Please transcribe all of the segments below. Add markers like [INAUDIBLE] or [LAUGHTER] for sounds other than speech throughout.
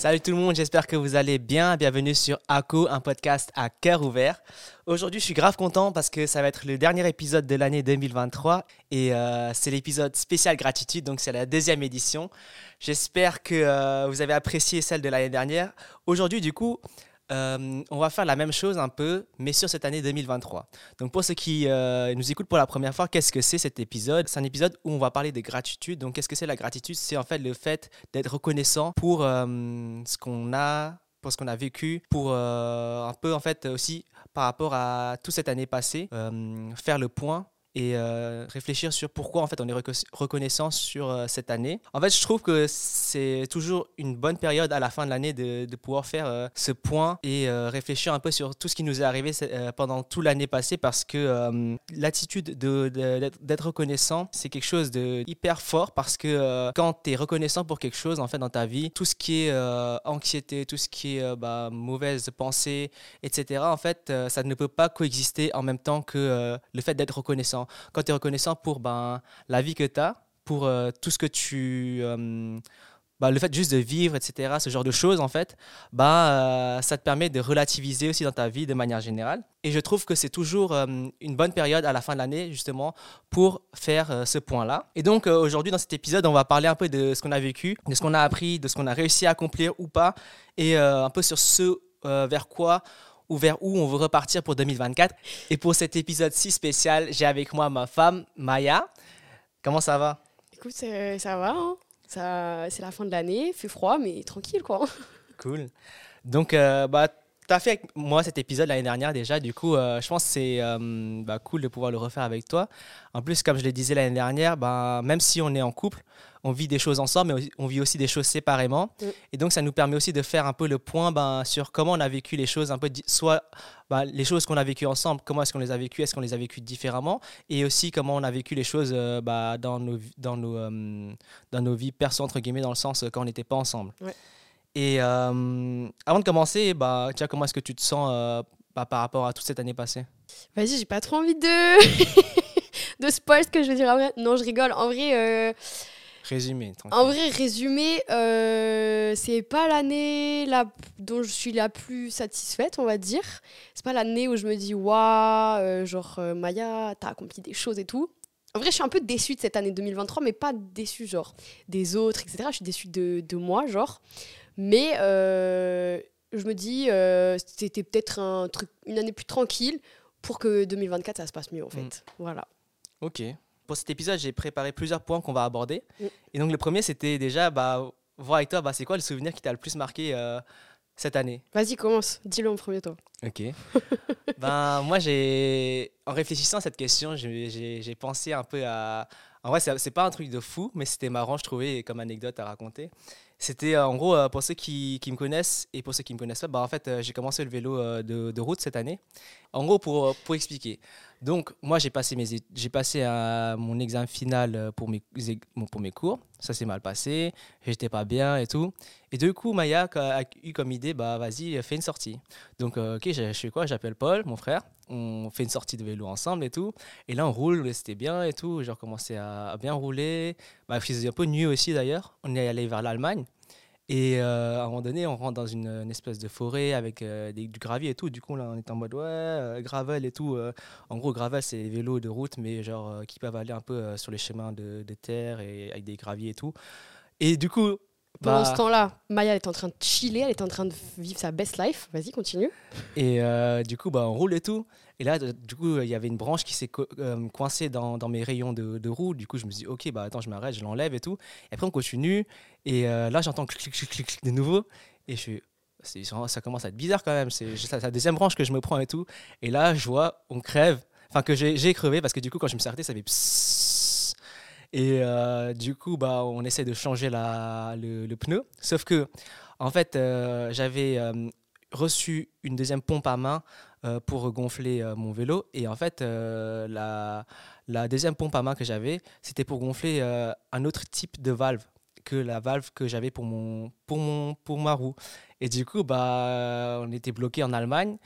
Salut tout le monde, j'espère que vous allez bien. Bienvenue sur ACO, un podcast à cœur ouvert. Aujourd'hui, je suis grave content parce que ça va être le dernier épisode de l'année 2023 et euh, c'est l'épisode spécial gratitude, donc c'est la deuxième édition. J'espère que euh, vous avez apprécié celle de l'année dernière. Aujourd'hui, du coup, euh, on va faire la même chose un peu, mais sur cette année 2023. Donc pour ceux qui euh, nous écoutent pour la première fois, qu'est-ce que c'est cet épisode? C'est un épisode où on va parler de gratitude. Donc qu'est-ce que c'est la gratitude? C'est en fait le fait d'être reconnaissant pour euh, ce qu'on a, pour ce qu'on a vécu, pour un peu en fait aussi par rapport à toute cette année passée, faire le point et euh, réfléchir sur pourquoi en fait on est reconnaissant sur euh, cette année. En fait, je trouve que c'est toujours une bonne période à la fin de l'année de, pouvoir faire euh, ce point et réfléchir un peu sur tout ce qui nous est arrivé pendant toute l'année passée parce que l'attitude d'être reconnaissant, c'est quelque chose de hyper fort parce que quand tu es reconnaissant pour quelque chose en fait dans ta vie, tout ce qui est anxiété, tout ce qui est bah, mauvaise pensée, etc. En fait, ça ne peut pas coexister en même temps que le fait d'être reconnaissant quand tu es reconnaissant pour ben, la vie que tu as, pour euh, tout ce que tu. Euh, bah, le fait juste de vivre, etc., ce genre de choses, en fait, bah, ça te permet de relativiser aussi dans ta vie de manière générale. Et je trouve que c'est toujours une bonne période à la fin de l'année, justement, pour faire ce point-là. Et donc, aujourd'hui, dans cet épisode, on va parler un peu de ce qu'on a vécu, de ce qu'on a appris, de ce qu'on a réussi à accomplir ou pas, et un peu sur ce vers quoi ou vers où on veut repartir pour 2024. Et pour cet épisode si spécial, j'ai avec moi ma femme, Maya. Comment ça va? Écoute, ça va. Hein. ça, c'est la fin de l'année, fait froid, mais tranquille, quoi. Cool. Donc, euh, bah, tu as fait avec moi cet épisode l'année dernière déjà. Du coup, euh, je pense que c'est euh, bah, cool de pouvoir le refaire avec toi. En plus, comme je le disais l'année dernière, bah, même si on est en couple, on vit des choses ensemble, mais on vit aussi des choses séparément. Mm. Et donc, ça nous permet aussi de faire un peu le point ben, sur comment on a vécu les choses, un peu soit ben, les choses qu'on a vécues ensemble, comment est-ce qu'on les a vécues, est-ce qu'on les a vécues différemment, et aussi comment on a vécu les choses euh, dans, nos, dans, nos, dans nos vies perso, entre guillemets, dans le sens quand on n'était pas ensemble. Et avant de commencer, bah, tiens, comment est-ce que tu te sens bah, par rapport à toute cette année passée? Vas-y, j'ai pas trop envie de, [LAUGHS] de spoil ce que je veux dire. Non, je rigole. En vrai Résumé. En vrai, résumé, euh, c'est pas l'année dont je suis la plus satisfaite, on va dire. C'est pas l'année où je me dis, waouh, euh, genre euh, Maya, t'as accompli des choses et tout. En vrai, je suis un peu déçue de cette année 2023, mais pas déçue, genre, des autres, etc. Je suis déçue de, de moi, genre. Mais je me dis, c'était peut-être un truc, une année plus tranquille pour que 2024, ça se passe mieux, en fait. Mm. Voilà. Ok pour cet épisode, j'ai préparé plusieurs points qu'on va aborder. Mm. Et donc, le premier, c'était déjà bah, voir avec toi, bah, c'est quoi le souvenir qui t'a le plus marqué euh, cette année? Vas-y, commence. Dis-le en premier, toi. Ok. [LAUGHS] ben, moi, j'ai, en réfléchissant à cette question, j'ai pensé un peu à. En vrai, c'est pas un truc de fou, mais c'était marrant, je trouvais, comme anecdote à raconter. C'était euh, en gros, euh, pour ceux qui, me connaissent et pour ceux qui ne me connaissent pas, bah, en fait, j'ai commencé le vélo de, de, route cette année. En gros, pour, pour expliquer. Donc, moi, j'ai passé, mes, j'ai passé mon examen final euh, pour mes, pour mes cours. Ça s'est mal passé, j'étais pas bien et tout. Et du coup, Maya a eu comme idée, bah vas-y, fais une sortie. Donc, euh, ok, je fais quoi? J'appelle Paul, mon frère. On fait une sortie de vélo ensemble et tout. Et là, on roule, c'était bien et tout. J'ai recommencé à, bien rouler. Bah, il faisait un peu nuit aussi d'ailleurs. On est allé vers l'Allemagne. Et euh, à un moment donné, on rentre dans une, espèce de forêt avec euh, du gravier et tout. Du coup, là, on est en mode ouais, euh, gravel et tout. en gros, gravel, c'est les vélos de route, mais genre qui peuvent aller un peu sur les chemins de, de, terre et avec des graviers et tout. Et du coup. Pendant ce bah temps-là, Maya elle est en train de chiller, elle est en train de vivre sa best life. Vas-y, continue. Et du coup, bah, on roule et tout. Et là, du coup, il y avait une branche qui s'est euh, coincée dans, mes rayons de, roue. Du coup, je me suis dit, ok, bah attends, je m'arrête, je l'enlève et tout. Et après, on continue. Et euh, là, j'entends clic, clic, clic, clic, de nouveau. Et je suis, ça commence à être bizarre quand même. C'est la deuxième branche que je me prends et tout. Et là, je vois, on crève. Enfin, que j'ai crevé parce que du coup, quand je me suis arrêté, ça fait psss. Et euh, du coup, bah, on essaie de changer le pneu. Sauf que, en fait, j'avais reçu une deuxième pompe à main euh, pour gonfler euh, mon vélo. Et en fait, euh, la, deuxième pompe à main que j'avais, c'était pour gonfler un autre type de valve que la valve que j'avais pour, mon, pour, mon, pour ma roue. Et du coup, bah, on était bloqué en Allemagne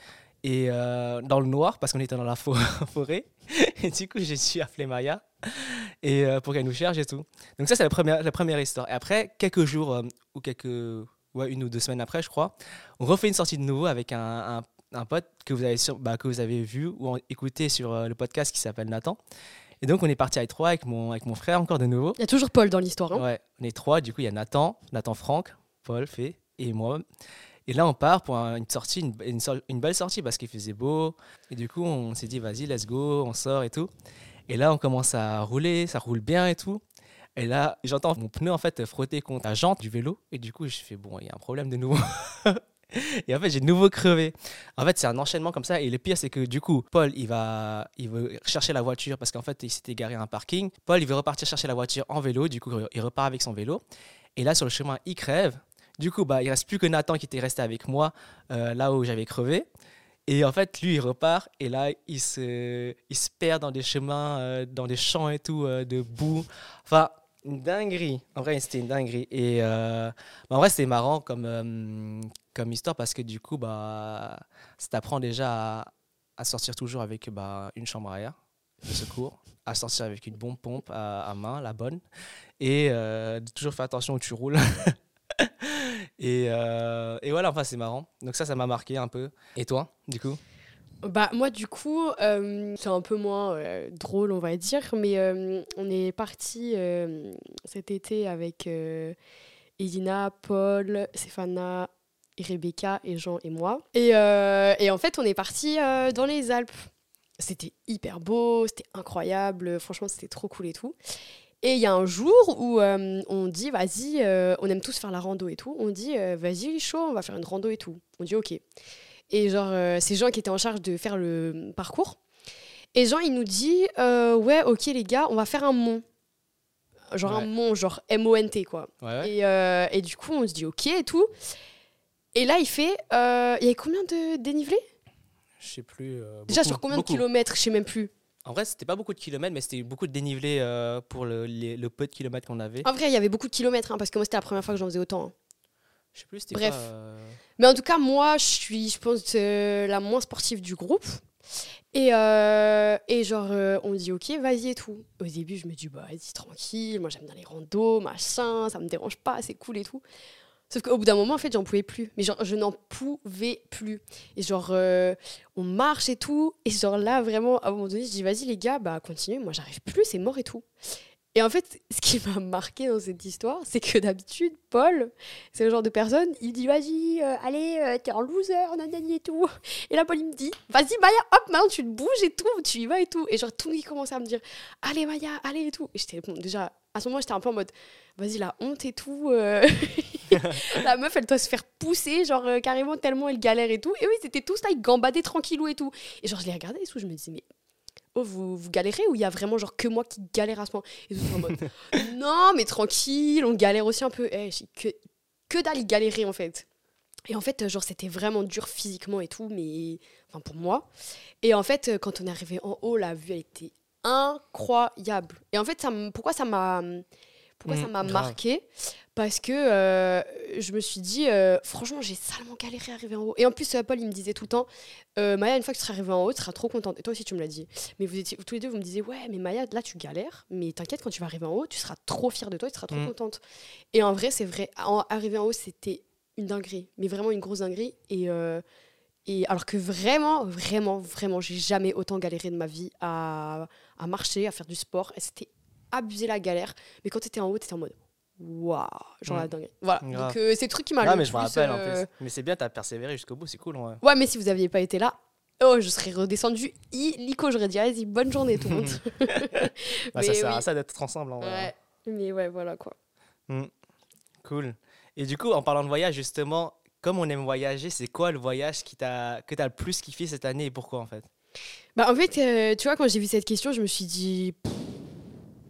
et dans le noir parce qu'on était dans la [LAUGHS] forêt. Et du coup, j'ai su appeler Maya et, pour qu'elle nous cherche et tout. Donc ça, c'est la première, la première histoire. Et après, quelques jours ou quelques ouais, une ou deux semaines après, je crois, on refait une sortie de nouveau avec un, un pote que vous avez, sur, bah, que vous avez vu ou écouté sur euh, le podcast qui s'appelle Nathan. Et donc, on est parti avec trois, avec mon, avec mon frère encore de nouveau. Il y a toujours Paul dans l'histoire. Hein. Ouais, on est trois. Du coup, il y a Nathan, Nathan Franck, Paul, Fé et moi. Et là, on part pour un- une sortie, une, une une belle sortie parce qu'il faisait beau. Et du coup, on s'est dit, vas-y, let's go, on sort et tout. Et là, on commence à rouler, ça roule bien et tout. Et là, j'entends mon pneu en fait frotter contre la jante du vélo. Et du coup, je fais, bon, il y a un problème de nouveau. [LAUGHS] et en fait, j'ai de nouveau crevé. En fait, c'est un enchaînement comme ça. Et le pire, c'est que du coup, Paul, il va, il veut chercher la voiture parce qu'en fait, il s'était garé à un parking. Paul, il veut repartir chercher la voiture en vélo. Du coup, il repart avec son vélo. Et là, sur le chemin, il crève. Du coup, bah, il reste plus que Nathan qui était resté avec moi euh, là où j'avais crevé. Et en fait, lui, il repart et là, il se, il se perd dans des chemins, euh, dans des champs et tout, euh, de boue. Enfin, une dinguerie. En vrai, c'était une dinguerie. Et euh, en vrai, c'était marrant comme, euh, comme histoire parce que du coup, bah, ça t'apprend déjà à, sortir toujours avec bah, une chambre arrière de secours, à sortir avec une bonne pompe à, main, la bonne, et euh, de toujours faire attention où tu roules. [LAUGHS] et, et voilà, enfin, c'est marrant. Donc ça, ça m'a marqué un peu. Et toi, du coup? Bah moi du coup, euh, c'est un peu moins euh, drôle on va dire, mais euh, on est parti cet été avec Elina, Paul, Stéphana, Rebecca et Jean et moi. Et, et en fait on est parti dans les Alpes. C'était hyper beau, c'était incroyable, franchement c'était trop cool et tout. Et il y a un jour où on dit vas-y, on aime tous faire la rando et tout, on dit vas-y chaud, on va faire une rando et tout. On dit ok. Et genre, euh, c'est Jean qui était en charge de faire le parcours. Et Jean, il nous dit euh, Ouais, ok, les gars, on va faire un mont. Genre un mont, genre M-O-N-T, quoi. Ouais, ouais. Et, euh, et du coup, on se dit Ok et tout. Et là, il fait euh, Il y avait combien de dénivelé Je sais plus. Déjà, sur combien beaucoup. de kilomètres? Je sais même plus. En vrai, c'était pas beaucoup de kilomètres, mais c'était beaucoup de dénivelé pour le, les- le peu de kilomètres qu'on avait. En vrai, il y avait beaucoup de kilomètres, hein, parce que moi, c'était la première fois que j'en faisais autant. hein. Je sais plus, c'était Bref. pas, euh, Mais en tout cas, moi, je suis, je pense, euh, la moins sportive du groupe. Et, euh, et genre, euh, on dit, ok, vas-y et tout. Au début, je me dis, bah, vas-y, tranquille, moi, j'aime bien les randos, machin, ça me dérange pas, c'est cool et tout. Sauf qu'au bout d'un moment, en fait, j'en pouvais plus. Mais genre, je n'en pouvais plus. Et genre, euh, on marche et tout. Et genre, là, vraiment, à un moment donné, je dis, vas-y, les gars, bah, continuez, moi, j'arrive plus, c'est mort et tout. Et en fait, ce qui m'a marqué dans cette histoire, c'est que d'habitude, Paul, c'est le genre de personne, il dit vas-y, euh, allez, euh, t'es un loser, nanani et tout. Et là, Paul, il me dit vas-y, Maya, hop, maintenant tu te bouges et tout, tu y vas et tout. Et genre, tout le monde commençait à me dire allez, Maya, allez et tout. Et j'étais, bon, déjà, à ce moment, j'étais un peu en mode vas-y, la honte et tout. euh. [LAUGHS] la meuf, elle doit se faire pousser, genre, carrément, tellement elle galère et tout. Et oui, c'était tous là, ils gambadaient tranquillou et tout. Et genre, je les regardais et tout, je me disais, mais. Oh, vous, vous galérez ou il y a vraiment genre que moi qui galère à ce moment? Et tout en mode [LAUGHS] non, mais tranquille, on galère aussi un peu. Eh, j'ai que, que dalle galérer en fait. Et en fait, euh, genre, c'était vraiment dur physiquement et tout, mais. Enfin, pour moi. Et en fait, euh, quand on est arrivé en haut, la vue, elle était incroyable. Et en fait, ça pourquoi ça m'a. Pourquoi ça Mm, m'a marqué? Parce que euh, je me suis dit, euh, franchement, j'ai salement galéré à arriver en haut. Et en plus, euh, Paul, il me disait tout le temps, euh, Maya, une fois que tu seras arrivée en haut, tu seras trop contente. Et toi aussi, tu me l'as dit. Mais vous étiez, tous les deux, vous me disiez, ouais, mais Maya, là, tu galères. Mais t'inquiète, quand tu vas arriver en haut, tu seras trop fière de toi, tu seras trop Mm. contente. Et en vrai, c'est vrai. En, arriver en haut, c'était une dinguerie. Mais vraiment une grosse dinguerie. Et, et alors que vraiment, vraiment, vraiment, j'ai jamais autant galéré de ma vie à, à marcher, à faire du sport. Et c'était abusé la galère. Mais quand tu étais en haut, tu étais en mode waouh, genre Mm. la dinguerie. Voilà. Grave. Donc euh, c'est le truc qui m'a Ah, le mais je me rappelle en euh, plus. Mais c'est bien, t'as persévéré jusqu'au bout, c'est cool. Ouais. Ouais, mais si vous aviez pas été là, oh, je serais redescendue illico. J'aurais dit, vas-y, bonne journée tout le monde. [LAUGHS] [LAUGHS] Bah, ça sert oui. à ça d'être ensemble. en. Ouais. Mais ouais, voilà quoi. Cool. Et du coup, en parlant de voyage, justement, comme on aime voyager, c'est quoi le voyage qui t'a, que tu as le plus kiffé cette année et pourquoi en fait? Bah, en fait, euh, tu vois, quand j'ai vu cette question, je me suis dit, pff,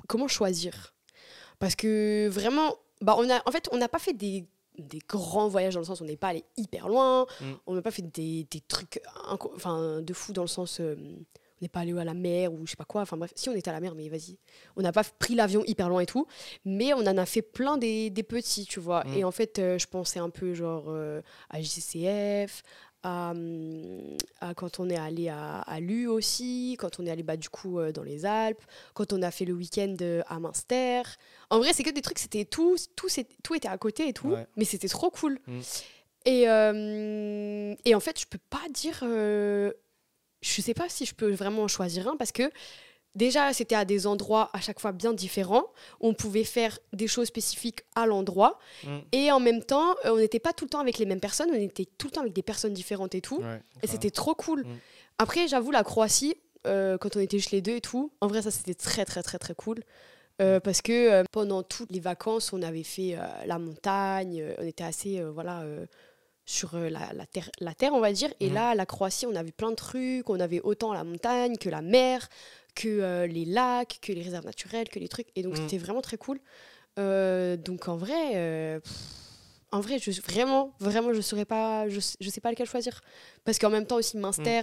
comment choisir? Parce que vraiment, bah, on a, en fait, on n'a pas fait des, des grands voyages dans le sens où on n'est pas allé hyper loin, Mm. on n'a pas fait des, des trucs enfin, de fou dans le sens, euh, on n'est pas allé à la mer ou je sais pas quoi, enfin bref, si on était à la mer, mais vas-y. On n'a pas pris l'avion hyper loin et tout, mais on en a fait plein des, des petits, tu vois. Mm. Et en fait, euh, je pensais un peu genre euh, à JCF, à, à quand on est allé à, à Lu aussi, quand on est allé bah, du coup euh, dans les Alpes, quand on a fait le week-end euh, à Münster. En vrai, c'est que des trucs, c'était tout, tout, tout était à côté et tout, Ouais. mais c'était trop cool. Mm. Et, euh, et en fait, je peux pas dire. euh, je sais pas si je peux vraiment en choisir un parce que déjà, c'était à des endroits à chaque fois bien différents. On pouvait faire des choses spécifiques à l'endroit. Mm. Et en même temps, euh, on n'était pas tout le temps avec les mêmes personnes, on était tout le temps avec des personnes différentes et tout. Ouais, Et c'était trop cool. Mm. Après, j'avoue, la Croatie, euh, quand on était juste les deux et tout, en vrai, ça c'était très, très, très, très cool. Euh, parce que euh, pendant toutes les vacances, on avait fait la montagne, on était assez, voilà, sur la, la terre, la terre, on va dire. Et là, la Croatie, on avait plein de trucs, on avait autant la montagne que la mer, que euh, les lacs, que les réserves naturelles, que les trucs. Et donc, Mhm. c'était vraiment très cool. Euh, donc, en vrai, euh, pff, en vrai, je, vraiment, vraiment, je saurais pas, je, je sais pas lequel choisir. Parce qu'en même temps aussi, Münster,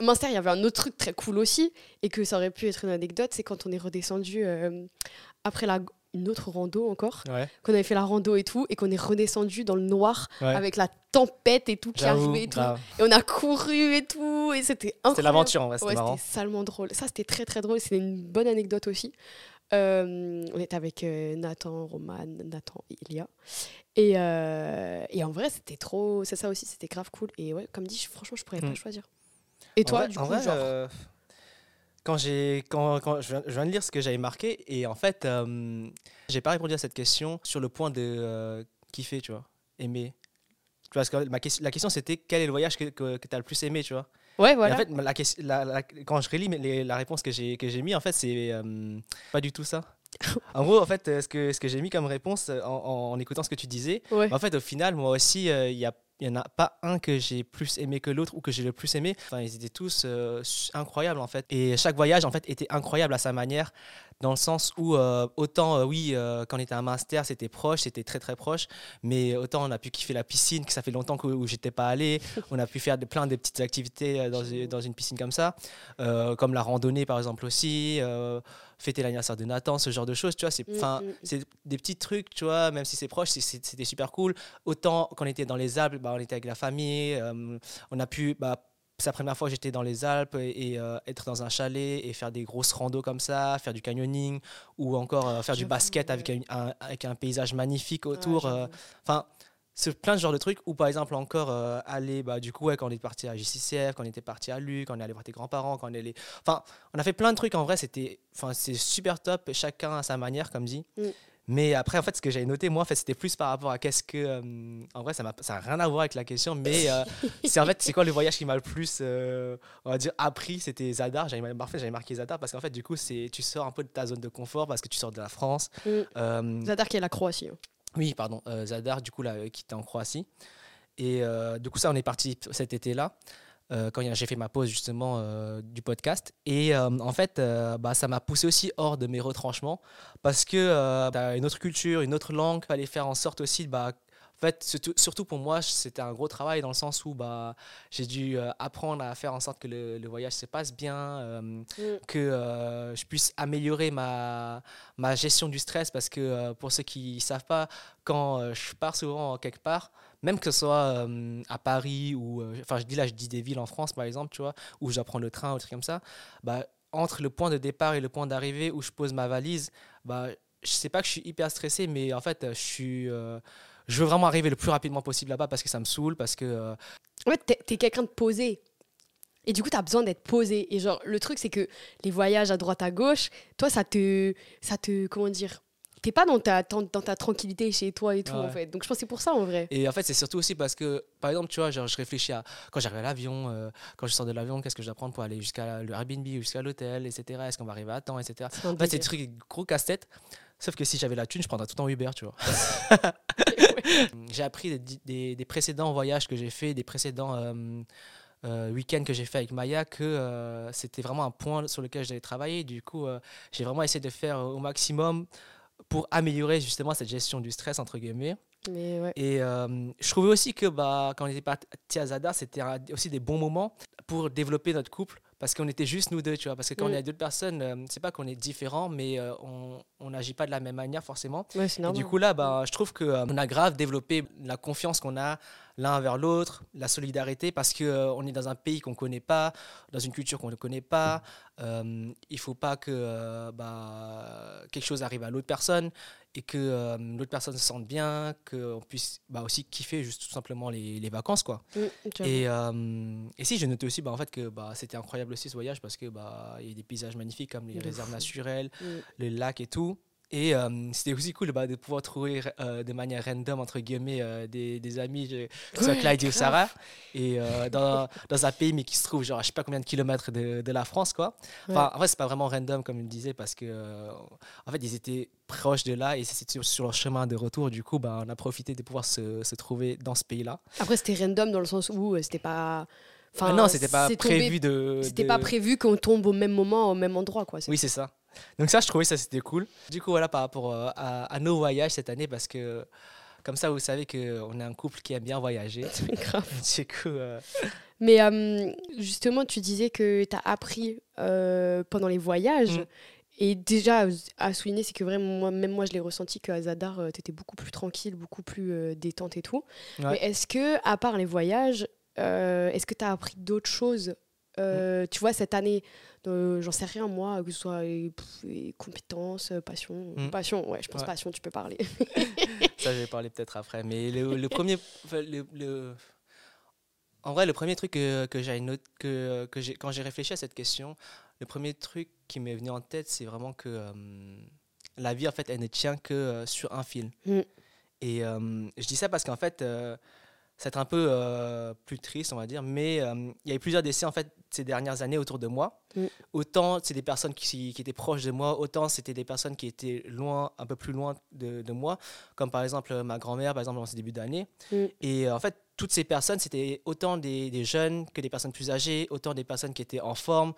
Münster, il y avait un autre truc très cool aussi, et que ça aurait pu être une anecdote, c'est quand on est redescendu après la, une autre rando encore, Ouais, qu'on avait fait la rando et tout, et qu'on est redescendu dans le noir ouais. avec la tempête et tout qui arrivait et tout. Et on a couru et tout, et c'était incroyable. C'était l'aventure en vrai, c'était Ouais, salement drôle. Ça, c'était très très drôle. C'était une bonne anecdote aussi. Euh, on était avec euh, Nathan, Roman, Nathan et Elia. Et, euh, et en vrai, c'était trop. C'est ça aussi, c'était grave cool. Et ouais, comme dit, franchement, je pourrais pas choisir. Et toi, vrai- du en coup, vrai, genre. euh, quand j'ai quand, quand je, viens, de lire ce que j'avais marqué et en fait euh, j'ai pas répondu à cette question sur le point de euh, kiffer tu vois aimer Tu vois, parce que ma question- la question c'était quel est le voyage que, que, tu as le plus aimé tu vois? Ouais, Et voilà. en fait la, la- la- quand je relis les- la réponse que j'ai que j'ai mis en fait c'est euh, pas du tout ça [LAUGHS] en gros en fait euh, ce que ce que j'ai mis comme réponse en, en écoutant ce que tu disais ouais. En fait, au final, moi aussi, il y a il n'y en a pas un que j'ai plus aimé que l'autre ou que j'ai le plus aimé. Enfin, ils étaient tous euh, incroyables en fait. Et chaque voyage en fait était incroyable à sa manière, dans le sens où euh, autant euh, oui, euh, quand on était à Master, c'était proche, c'était très très proche, mais autant on a pu kiffer la piscine, que ça fait longtemps que, où j'étais pas allé. [LAUGHS] On a pu faire de, plein de petites activités dans, une- dans une piscine comme ça, comme la randonnée par exemple aussi, fêter l'anniversaire de Nathan, ce genre de choses. Tu vois, c'est Mm, mm. c'est des petits trucs, tu vois, même si c'est proche, c'était super cool. Autant quand on était dans les Alpes, bah, on était avec la famille, on a pu, bah, c'est la première fois que j'étais dans les Alpes et, et, euh, être dans un chalet et faire des grosses randos comme ça, faire du canyoning ou encore euh, faire du basket avec un, un- avec un paysage magnifique autour. euh. Enfin, c'est plein de genres de trucs. Ou par exemple encore aller, bah, du coup, ouais, quand on est parti à JCCF, quand on était parti à Luc, quand on est allé voir tes grands-parents, quand on est allé... Enfin, on a fait plein de trucs en vrai, c'était... Enfin, super top, chacun à sa manière, comme dit. Mm. Mais après, en fait, ce que j'avais noté, moi, en fait, c'était plus par rapport à qu'est-ce que... euh, en vrai, ça n'a ça a rien à voir avec la question, mais euh, [LAUGHS] c'est en fait, c'est quoi le voyage qui m'a le plus, euh, on va dire, appris? C'était Zadar. J'avais marqué, j'avais marqué Zadar parce qu'en fait, du coup, c'est tu sors un peu de ta zone de confort parce que tu sors de la France. Mm. Zadar qui est la Croatie. hein. oui, pardon, Zadar, du coup, là, qui était en Croatie. Et du coup, ça, on est parti cet été-là, euh, quand j'ai fait ma pause, justement, euh, du podcast. Et euh, en fait, bah, ça m'a poussé aussi hors de mes retranchements, parce que tu as une autre culture, une autre langue, il fallait faire en sorte aussi, bah, en fait, surtout, surtout pour moi, c'était un gros travail dans le sens où bah, j'ai dû apprendre à faire en sorte que le, le voyage se passe bien, Mm. que je puisse améliorer ma, ma gestion du stress parce que pour ceux qui ne savent pas, quand je pars souvent quelque part, même que ce soit euh, à Paris ou, euh, enfin je dis là, je dis des villes en France par exemple, tu vois, où j'apprends le train ou des trucs comme ça, bah, entre le point de départ et le point d'arrivée où je pose ma valise, bah, je sais pas que je suis hyper stressé, mais en fait, je suis... euh, je veux vraiment arriver le plus rapidement possible là-bas parce que ça me saoule, parce que En fait, t'es, t'es quelqu'un de posé. Et du coup, t'as besoin d'être posé. Et genre, le truc, c'est que les voyages à droite, à gauche, toi, ça te. Ça te comment dire T'es pas dans ta, dans, ta tranquillité chez toi et tout, Ouais. en fait. Donc, je pense que c'est pour ça, en vrai. Et en fait, c'est surtout aussi parce que, par exemple, tu vois, genre, je réfléchis à quand j'arrive à l'avion, euh, quand je sors de l'avion, qu'est-ce que je dois prendre pour aller jusqu'à le Airbnb ou jusqu'à l'hôtel, etc. Est-ce qu'on va arriver à temps, etc. En fait, c'est des trucs gros casse-tête. Sauf que si j'avais la thune, je prendrais tout le temps Uber, tu vois. [LAUGHS] [LAUGHS] j'ai appris des, des- des précédents voyages que j'ai fait, des précédents euh, euh, week-ends que j'ai fait avec Maya, que euh, c'était vraiment un point sur lequel j'allais travailler. Du coup, j'ai vraiment essayé de faire au maximum pour améliorer justement cette gestion du stress, entre guillemets. Mais ouais. Et euh, je trouvais aussi que bah, quand on était parti à Zadar, c'était aussi des bons moments pour développer notre couple. Parce qu'on était juste nous deux, tu vois. Parce que quand Mm. on est d'autres personnes, euh, c'est pas qu'on est différents, mais euh, on n'agit pas de la même manière forcément. Ouais, Et du coup là, bah, je trouve qu'on a grave développé la confiance qu'on a l'un envers l'autre, la solidarité, parce que euh, on est dans un pays qu'on connaît pas, dans une culture qu'on ne connaît pas. Euh, il faut pas que euh, bah, quelque chose arrive à l'autre personne et que euh, l'autre personne se sente bien, qu'on puisse bah, aussi kiffer juste tout simplement les, les vacances quoi. Mm. Et, euh, et si, j'ai noté aussi bah, en fait, que bah, c'était incroyable aussi ce voyage parce qu'il bah, y a des paysages magnifiques comme les réserves naturelles, Mm. les lacs et tout. Et euh, c'était aussi cool bah, de pouvoir trouver euh, de manière random, entre guillemets, euh, des, des amis, que ce soit Ouais, Clyde ou. Sarah, et dans, dans un pays mais qui se trouve genre, à je sais pas combien de kilomètres de, de la France. Quoi. Enfin, en vrai, c'est pas vraiment random, comme il le disait, parce que en fait, ils étaient proches de là et c'était sur, sur leur chemin de retour. Du coup, bah, on a profité de pouvoir se, se trouver dans ce pays-là. Après, c'était random dans le sens où c'était pas. Enfin, Ah non, c'était pas c'est tombé- prévu de. C'était de- pas prévu qu'on tombe au même moment, au même endroit, quoi. Oui, c'est ça. Donc ça, je trouvais ça c'était cool. Du coup, voilà, par rapport euh, à, à nos voyages cette année, parce que comme ça, vous savez qu'on est un couple qui aime bien voyager. [LAUGHS] grave. [LAUGHS] du coup, euh, Mais euh, justement, tu disais que tu as appris pendant les voyages. Mm. Et déjà, à souligner, c'est que vraiment, moi, même moi, je l'ai ressenti qu'à Zadar, tu étais beaucoup plus tranquille, beaucoup plus détente et tout. Ouais. Mais est-ce que, à part les voyages, est-ce que tu as appris d'autres choses euh, Tu vois, cette année, j'en sais rien, moi, que ce soit pff, compétences, euh, passion. Mm. Passion, ouais, je pense Ouais. passion, tu peux parler. [LAUGHS] ça, je vais parler peut-être après. Mais le, le premier. enfin, le- le- En vrai, le premier truc que, que j'ai que, quand j'ai réfléchi à cette question, le premier truc qui m'est venu en tête, c'est vraiment que euh, la vie, en fait, elle ne tient que euh, sur un fil. Mm. Et euh, je dis ça parce qu'en fait, c'est un peu euh, plus triste, on va dire, mais euh, il y a eu plusieurs décès, en fait, ces dernières années autour de moi. Mm. Autant c'est des personnes qui, qui étaient proches de moi, autant c'était des personnes qui étaient loin, un peu plus loin de, de moi, comme par exemple euh, ma grand-mère, par exemple, dans ce début d'année. Mm. Et euh, en fait, toutes ces personnes, c'était autant des, des jeunes que des personnes plus âgées, autant des personnes qui étaient en forme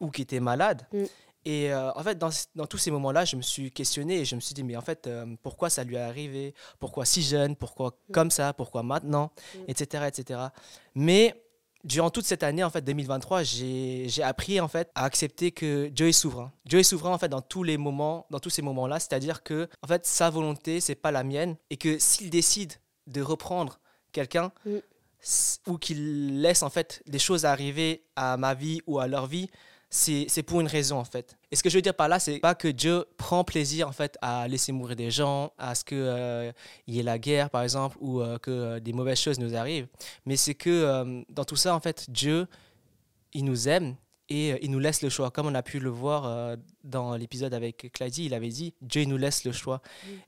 ou qui étaient malades. Mm. Et euh, en fait, dans, dans tous ces moments-là, je me suis questionné et je me suis dit, mais en fait, euh, pourquoi ça lui est arrivé? Pourquoi si jeune? Pourquoi comme ça? Pourquoi maintenant? Mm. Etc. etc. Mais durant toute cette année, en fait, 2023, j'ai appris en fait à accepter que Dieu est souverain. Dieu est souverain en fait dans tous les moments, dans tous ces moments-là. C'est-à-dire que en fait, sa volonté, c'est pas la mienne, et que s'il décide de reprendre quelqu'un Mm. ou qu'il laisse en fait des choses arriver à ma vie ou à leur vie, c'est pour une raison en fait. Et ce que je veux dire par là, c'est pas que Dieu prend plaisir en fait à laisser mourir des gens, à ce que euh, y ait la guerre par exemple ou euh, que euh, des mauvaises choses nous arrivent, mais c'est que euh, dans tout ça en fait, Dieu il nous aime et il nous laisse le choix. Comme on a pu le voir dans l'épisode avec Claudie, il avait dit Dieu nous laisse le choix.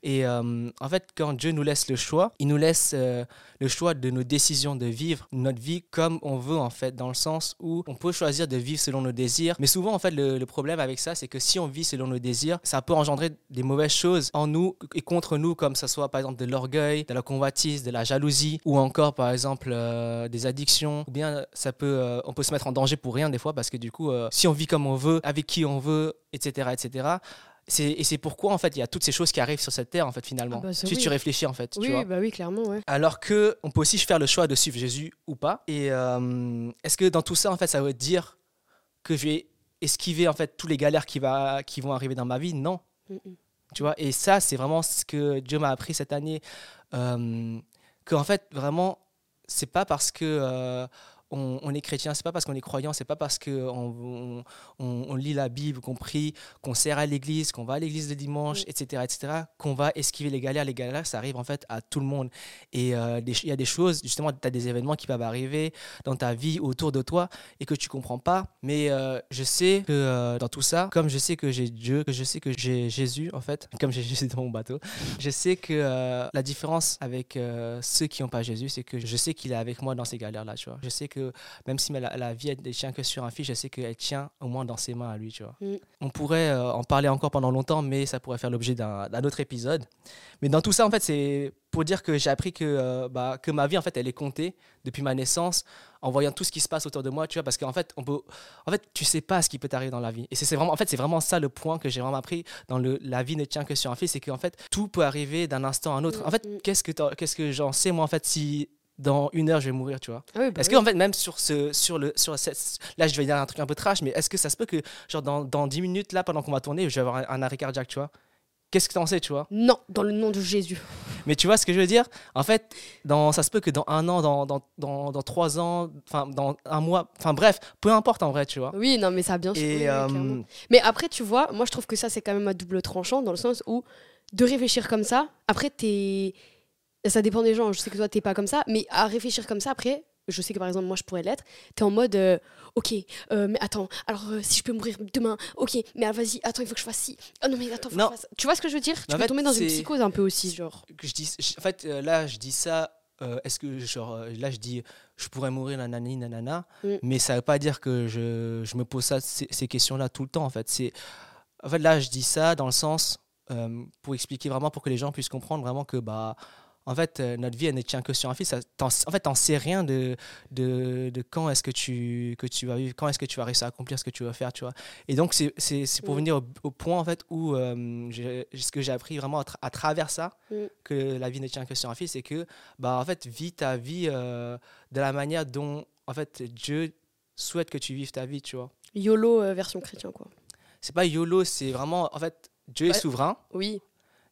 Et euh, en fait, quand Dieu nous laisse le choix, il nous laisse euh, le choix de nos décisions de vivre notre vie comme on veut en fait, dans le sens où on peut choisir de vivre selon nos désirs. Mais souvent en fait, le, le problème avec ça, c'est que si on vit selon nos désirs, ça peut engendrer des mauvaises choses en nous et contre nous, comme ça soit par exemple de l'orgueil, de la convoitise, de la jalousie, ou encore par exemple euh, des addictions. Ou bien ça peut, on peut se mettre en danger pour rien des fois parce que du coup, si on vit comme on veut, avec qui on veut, etc., etc. Et c'est pourquoi en fait il y a toutes ces choses qui arrivent sur cette terre en fait finalement. Ah bah, si oui. tu réfléchis en fait, tu oui, vois. bah oui, clairement, ouais. Alors que on peut aussi faire le choix de suivre Jésus ou pas. Et euh, est-ce que dans tout ça en fait ça veut dire que je vais esquiver en fait tous les galères qui va qui vont arriver dans ma vie? Non. Mm, mm. Tu vois? Et ça c'est vraiment ce que Dieu m'a appris cette année. Euh, que en fait vraiment c'est pas parce que euh, on, on est chrétien, c'est pas parce qu'on est croyant, c'est pas parce que on, on- on- on lit la Bible, qu'on prie, qu'on sert à l'église, qu'on va à l'église le dimanche, etc., etc., qu'on va esquiver les galères. Les galères, ça arrive en fait à tout le monde. Et euh, il y a des choses, justement, tu as des événements qui peuvent arriver dans ta vie, autour de toi, et que tu comprends pas. Mais euh, je sais que euh, dans tout ça, comme je sais que j'ai Dieu, que je sais que j'ai Jésus, en fait, [LAUGHS] comme j'ai Jésus dans mon bateau, je sais que la différence avec ceux qui n'ont pas Jésus, c'est que je sais qu'il est avec moi dans ces galères-là, tu vois. Je sais que même si la, la vie, elle ne tient que sur un fil, je sais qu'elle tient au moins dans ses mains à lui, tu vois. Mm. On pourrait euh, en parler encore pendant longtemps, mais ça pourrait faire l'objet d'un autre épisode. Mais dans tout ça, en fait, c'est pour dire que j'ai appris que, euh, bah, que ma vie, en fait, elle est comptée depuis ma naissance, en voyant tout ce qui se passe autour de moi, tu vois, parce qu'en fait, on peut, en fait, tu sais pas ce qui peut t'arriver dans la vie. Et c'est vraiment, en fait, c'est vraiment ça le point que j'ai vraiment appris dans le, la vie ne tient que sur un fil, c'est qu'en fait, tout peut arriver d'un instant à un autre. En fait, Mm, mm. qu'est-ce que, qu'est-ce que j'en sais, moi, en fait, si dans une heure, je vais mourir, tu vois. Ah oui, bah Est-ce oui. qu'en fait, même sur ce, sur le, sur cette- là, je vais dire un truc un peu trash, mais est-ce que ça se peut que, genre, dans, dans 10 minutes, là, pendant qu'on va tourner, je vais avoir un, un arrêt cardiaque, tu vois? Qu'est-ce que t'en sais, tu vois? Non, dans le nom de Jésus. [LAUGHS] Mais tu vois ce que je veux dire? En fait, dans, ça se peut que dans un an, dans, dans, dans, dans trois ans, enfin, dans un mois, enfin, bref, peu importe en vrai, tu vois. Oui, non, mais ça a bien oui, euh. Mais après, tu vois, moi je trouve que ça c'est quand même à double tranchant dans le sens où de réfléchir comme ça, après t'es. Ça dépend des gens, je sais que toi t'es pas comme ça, mais à réfléchir comme ça, après, je sais que par exemple moi je pourrais l'être, t'es en mode euh, ok, euh, mais attends, alors euh, si je peux mourir demain, ok, mais ah, vas-y, attends, il faut que je fasse ci, oh non, mais attends, faut Non. que je fasse. Tu vois ce que je veux dire? Tu fait, tomber dans une psychose un peu aussi, genre. que je dis, je- en fait, là, je dis ça. Est-ce que genre là je dis je pourrais mourir nanani nanana Mm. mais ça veut pas dire que je, je me pose ça, ces, ces questions là tout le temps en fait c'est en fait là je dis ça dans le sens pour expliquer vraiment pour que les gens puissent comprendre vraiment que bah en fait euh, notre vie elle ne tient que sur un fil ça, en fait t'en sais rien de, de, de quand est-ce que tu que tu vas vivre quand est-ce que tu vas réussir à accomplir ce que tu veux faire tu vois et donc c'est pour Mm. venir au, au point en fait où euh, ce que j'ai appris vraiment à, tra- à travers ça Mm. que la vie ne tient que sur un fil c'est que bah en fait vis ta vie euh, de la manière dont en fait Dieu souhaite que tu vives ta vie tu vois YOLO euh, version chrétien, quoi. c'est pas YOLO c'est vraiment en fait Dieu est souverain Oui,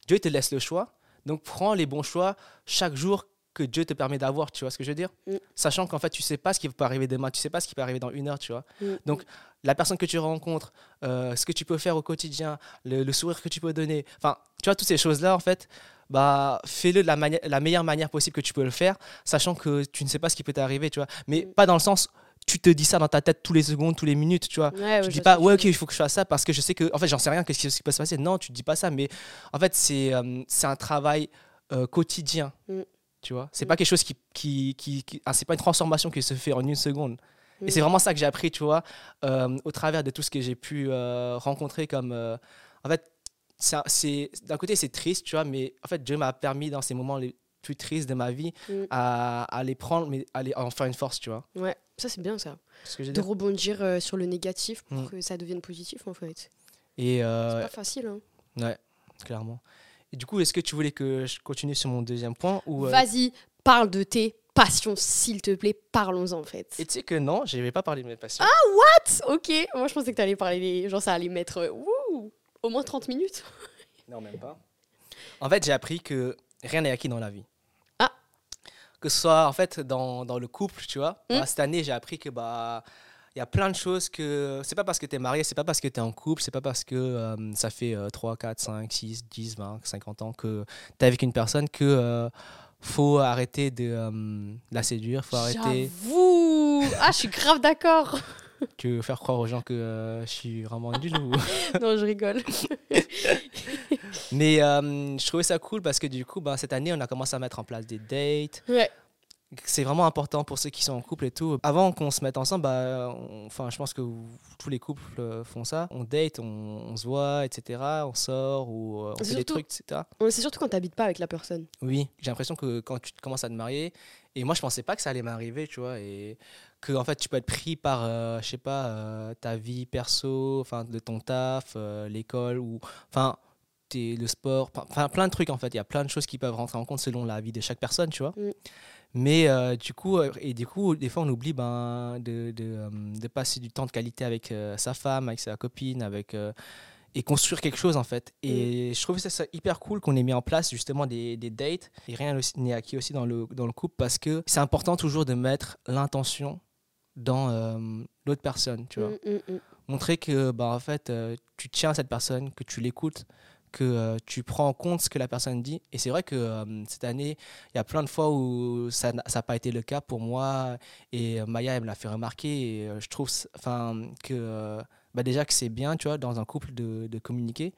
Dieu te laisse le choix. Donc prends les bons choix chaque jour que Dieu te permet d'avoir, tu vois ce que je veux dire? Mm. Sachant qu'en fait, tu sais pas ce qui peut arriver demain, tu sais pas ce qui peut arriver dans une heure, tu vois? Mm. Donc la personne que tu rencontres, euh, ce que tu peux faire au quotidien, le, le sourire que tu peux donner, enfin, tu vois, toutes ces choses-là, en fait, bah, fais-le de la, manière- la meilleure manière possible que tu peux le faire, sachant que tu ne sais pas ce qui peut t'arriver, tu vois? Mais Mm. pas dans le sens, tu te dis ça dans ta tête tous les secondes, tous les minutes, tu vois. Ouais, Tu dis pas, ouais, ok, il faut que je fasse ça parce que je sais que, en fait, j'en sais rien, qu'est-ce qui, peut se passer. Non, tu te dis pas ça, mais en fait, c'est euh, c'est un travail euh, quotidien. Mm. Tu vois, c'est Mm. pas quelque chose qui. qui, qui, qui- ah, c'est pas une transformation qui se fait en une seconde. Mm. Et c'est vraiment ça que j'ai appris, tu vois, euh, au travers de tout ce que j'ai pu rencontrer comme. en fait, c'est d'un côté, c'est triste, tu vois, mais en fait, Dieu m'a permis dans ces moments les plus tristes de ma vie Mm. à, à les prendre, mais à, les- à en faire une force, tu vois. Ouais, ça c'est bien ça. Que De rebondir euh, sur le négatif pour Mm. que ça devienne positif en fait. Et C'est euh, pas facile. Hein. Ouais, clairement. Et du coup, est-ce que tu voulais que je continue sur mon deuxième point ou euh, Vas-y, parle de tes passions, s'il te plaît. Parlons-en en fait. Et tu sais que non, je vais pas parler de mes passions. Ok, moi je pensais que t'allais parler, des... genre ça allait mettre wouh, au moins 30 minutes. non, même pas. En fait, j'ai appris que rien n'est acquis dans la vie. Que ce soit en fait dans, dans le couple, tu vois. Hmm. Bah, cette année, j'ai appris que bah il y a plein de choses que c'est pas parce que tu es marié, c'est pas parce que tu es en couple, c'est pas parce que euh, ça fait euh, 3, 4, 5, 6, 10, 20, 50 ans que tu es avec une personne que euh, faut arrêter de euh, la séduire, faut arrêter J'avoue Ah, je suis grave d'accord [LAUGHS] Tu veux faire croire aux gens que euh, je suis vraiment nul ou... [LAUGHS] Non, je rigole. [LAUGHS] Mais euh, je trouvais ça cool parce que du coup, ben, cette année, on a commencé à mettre en place des dates. Ouais, C'est vraiment important pour ceux qui sont en couple et tout. Avant qu'on se mette ensemble, bah, on- enfin, je pense que tous les couples euh, font ça. On date, on, on se voit, etc. On sort ou on fait des trucs, etc. C'est surtout quand t'habites pas avec la personne. Oui, j'ai l'impression que quand tu commences à te marier, et moi je pensais pas que ça allait m'arriver, tu vois, et que en fait tu peux être pris par, euh, je sais pas, euh, ta vie perso, enfin de ton taf, euh, l'école, ou enfin le sport, enfin plein de trucs en fait. Il y a plein de choses qui peuvent rentrer en compte selon la vie de chaque personne, tu vois. Mm. Mais euh, du coup, et du coup, des fois on oublie ben, de, de, de passer du temps de qualité avec sa femme, avec sa copine, avec et construire quelque chose en fait. Et je trouve ça, ça hyper cool qu'on ait mis en place justement des, des dates. Et rien n'est acquis aussi dans le, dans le couple parce que c'est important toujours de mettre l'intention dans euh, l'autre personne, tu vois. Mm, mm, mm. Montrer que bah, en fait, euh, tu tiens à cette personne, que tu l'écoutes, que euh, tu prends en compte ce que la personne dit. Et c'est vrai que euh, cette année, il y a plein de fois où ça n'a pas été le cas pour moi. Et Maya, elle me l'a fait remarquer. Et euh, je trouve enfin, que bah, déjà que c'est bien, tu vois, dans un couple de, de communiquer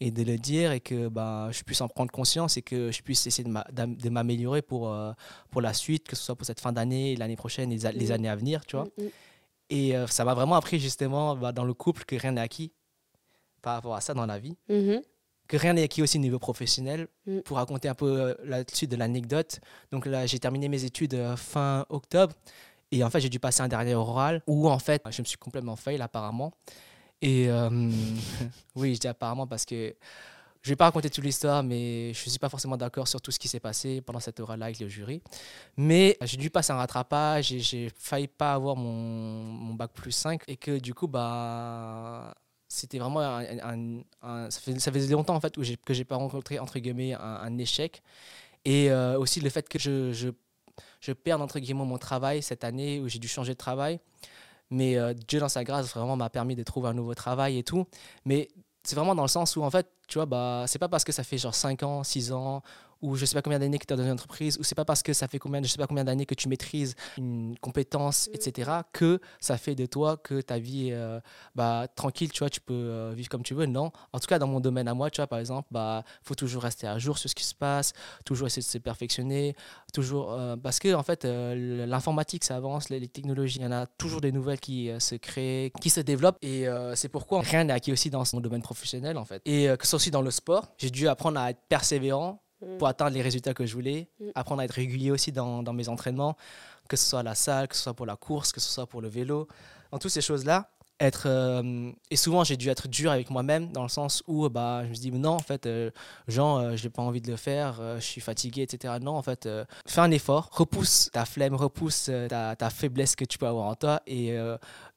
et de le dire et que bah, je puisse en prendre conscience et que je puisse essayer de m'améliorer pour, euh, pour la suite, que ce soit pour cette fin d'année, l'année prochaine, les, les Mhm. années à venir, tu vois. Mm, mm. Et euh, ça m'a vraiment appris justement bah, dans le couple que rien n'est acquis par rapport à ça dans la vie. Mhm. Que rien n'est acquis aussi au niveau professionnel. Mm. Pour raconter un peu euh, là-dessus de l'anecdote. Donc là, j'ai terminé mes études euh, fin octobre. Et en fait, j'ai dû passer un dernier oral où en fait, je me suis complètement fail apparemment. Et euh, [LAUGHS] oui, je dis apparemment parce que je vais pas raconter toute l'histoire, mais je suis pas forcément d'accord sur tout ce qui s'est passé pendant cette heure-là avec le jury. Mais j'ai dû passer un rattrapage et j'ai failli pas avoir mon, mon bac plus 5 et que du coup, bah c'était vraiment ça, faisait, longtemps en fait où que j'ai pas rencontré entre guillemets un, échec et euh, aussi le fait que je, je, perde entre guillemets mon travail cette année où j'ai dû changer de travail. Mais euh, Dieu dans sa grâce vraiment m'a permis de trouver un nouveau travail et tout. Mais c'est vraiment dans le sens où en fait tu vois bah c'est pas parce que ça fait genre 5 ans 6 ans ou je sais pas combien d'années que tu es dans une entreprise, ou c'est pas parce que ça fait combien, je sais pas combien d'années que tu maîtrises une compétence, mm. etc., que ça fait de toi que ta vie est euh, bah, tranquille, tu vois, tu peux euh, vivre comme tu veux. Non. En tout cas, dans mon domaine à moi, tu vois, par exemple, bah, faut toujours rester à jour sur ce qui se passe, toujours essayer de se perfectionner, toujours, euh, parce que, en fait, l'informatique, ça avance, les, technologies, il y en a toujours des nouvelles qui se créent, qui se développent, et c'est pourquoi rien n'est acquis aussi dans mon domaine professionnel, en fait. Et que ce soit aussi dans le sport, j'ai dû apprendre à être persévérant, pour mm. atteindre les résultats que je voulais. Mm. Apprendre à être régulier aussi dans, dans, mes entraînements, que ce soit à la salle, que ce soit pour la course, que ce soit pour le vélo. Dans toutes ces choses-là, être euh, et souvent j'ai dû être dur avec moi-même dans le sens où bah je me dis non en fait euh, Jean euh, j'ai pas envie de le faire je suis fatigué etc non en fait fais un effort repousse ta flemme repousse ta, ta, faiblesse que tu peux avoir en toi et,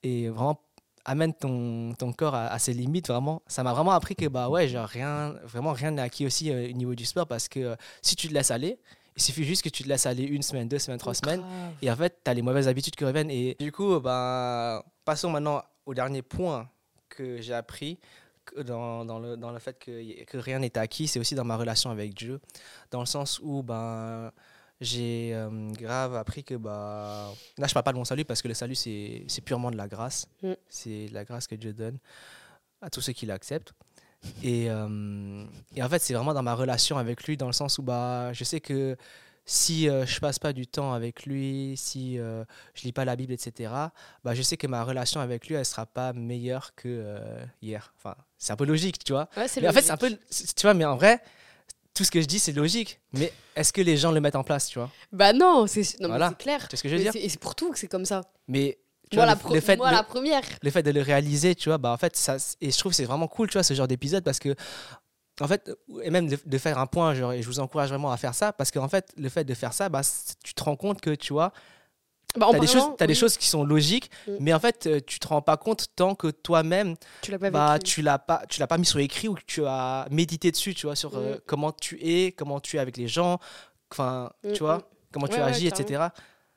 et vraiment amène ton, ton corps à, ses limites vraiment. Ça m'a vraiment appris que bah ouais genre rien vraiment rien n'est acquis aussi euh, au niveau du sport parce que euh, si tu te laisses aller il suffit juste que tu te laisses aller une semaine deux semaines trois oh, semaines et en fait tu as les mauvaises habitudes qui reviennent et du coup bah passons maintenant au dernier point que j'ai appris dans, dans, le, dans le fait que, que rien n'est acquis. C'est aussi dans ma relation avec Dieu dans le sens où ben j'ai euh, grave appris que bah là je parle pas de mon salut parce que le salut c'est purement de la grâce. Mm. c'est la grâce que Dieu donne à tous ceux qui l'acceptent. Et, euh, et, en fait c'est vraiment dans ma relation avec lui dans le sens où bah je sais que si euh, je passe pas du temps avec lui si je lis pas la Bible etc bah je sais que ma relation avec lui elle sera pas meilleure que hier. Enfin c'est un peu logique tu vois. Mais en fait c'est un peu tu vois mais en vrai tout ce que je dis, c'est logique. Mais est-ce que les gens le mettent en place, tu vois? Bah non, c'est clair. C'est ce que je veux dire? Et c'est pour tout que c'est comme ça. Mais moi, la, le, fait, la première. Le fait de le réaliser, tu vois, bah en fait, ça, et je trouve que c'est vraiment cool, tu vois, ce genre d'épisode parce que, en fait, et même de, faire un point, genre, et je vous encourage vraiment à faire ça parce qu'en fait, le fait de faire ça, bah, tu te rends compte que, tu vois, bah, tu as, des choses, as des choses qui sont logiques, mm. mais en fait, euh, tu te rends pas compte tant que toi-même, tu l'as pas, bah, tu l'as pas, tu l'as pas mis sur écrit ou que tu as médité dessus, tu vois, sur euh, mm. comment tu es, comment tu es avec les gens, enfin, mm, tu vois, comment tu agis, etc.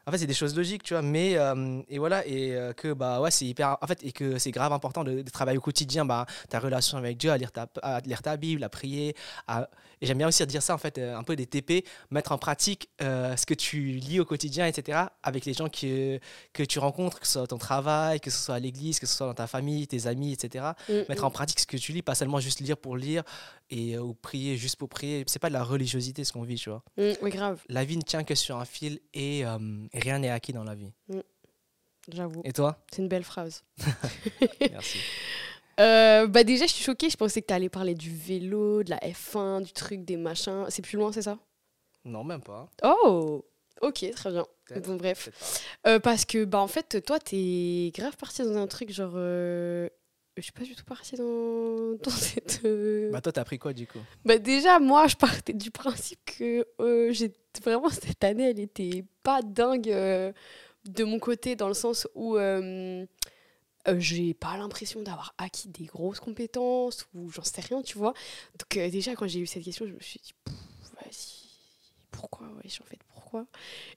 En fait, c'est des choses logiques, tu vois, mais euh, et voilà, et que bah ouais, c'est hyper, en fait, et que c'est grave important de, travailler au quotidien, bah, ta relation avec Dieu, à lire ta, à lire ta Bible, à prier, à et j'aime bien aussi dire ça, en fait, euh, un peu des TP, mettre en pratique euh, ce que tu lis au quotidien, etc., avec les gens que, que tu rencontres, que ce soit ton travail, que ce soit à l'église, que ce soit dans ta famille, tes amis, etc. Mm, mettre mm. en pratique ce que tu lis, pas seulement juste lire pour lire et, euh, ou prier juste pour prier. C'est pas de la religiosité ce qu'on vit, tu vois. Mm, oui, grave. La vie ne tient que sur un fil et, rien n'est acquis dans la vie. J'avoue. Et toi? C'est une belle phrase. [LAUGHS] Merci. [LAUGHS] Euh, bah déjà, je suis choquée. Je pensais que tu allais parler du vélo, de la F1, du truc, des machins. C'est plus loin, c'est ça? Non, même pas. Oh Ok, très bien. Bon, bref. Euh, parce que, bah, en fait, toi, t'es grave parti dans un truc genre. Euh... Je suis pas du tout partie dans, [LAUGHS] dans cette. Euh, bah, toi, t'as appris quoi du coup? Bah, déjà, moi, je partais du principe que j'ai vraiment cette année, elle était pas dingue de mon côté, dans le sens où euh, j'ai pas l'impression d'avoir acquis des grosses compétences ou j'en sais rien, tu vois. Donc euh, déjà quand j'ai eu cette question, je me suis dit vas-y, pourquoi en fait pourquoi?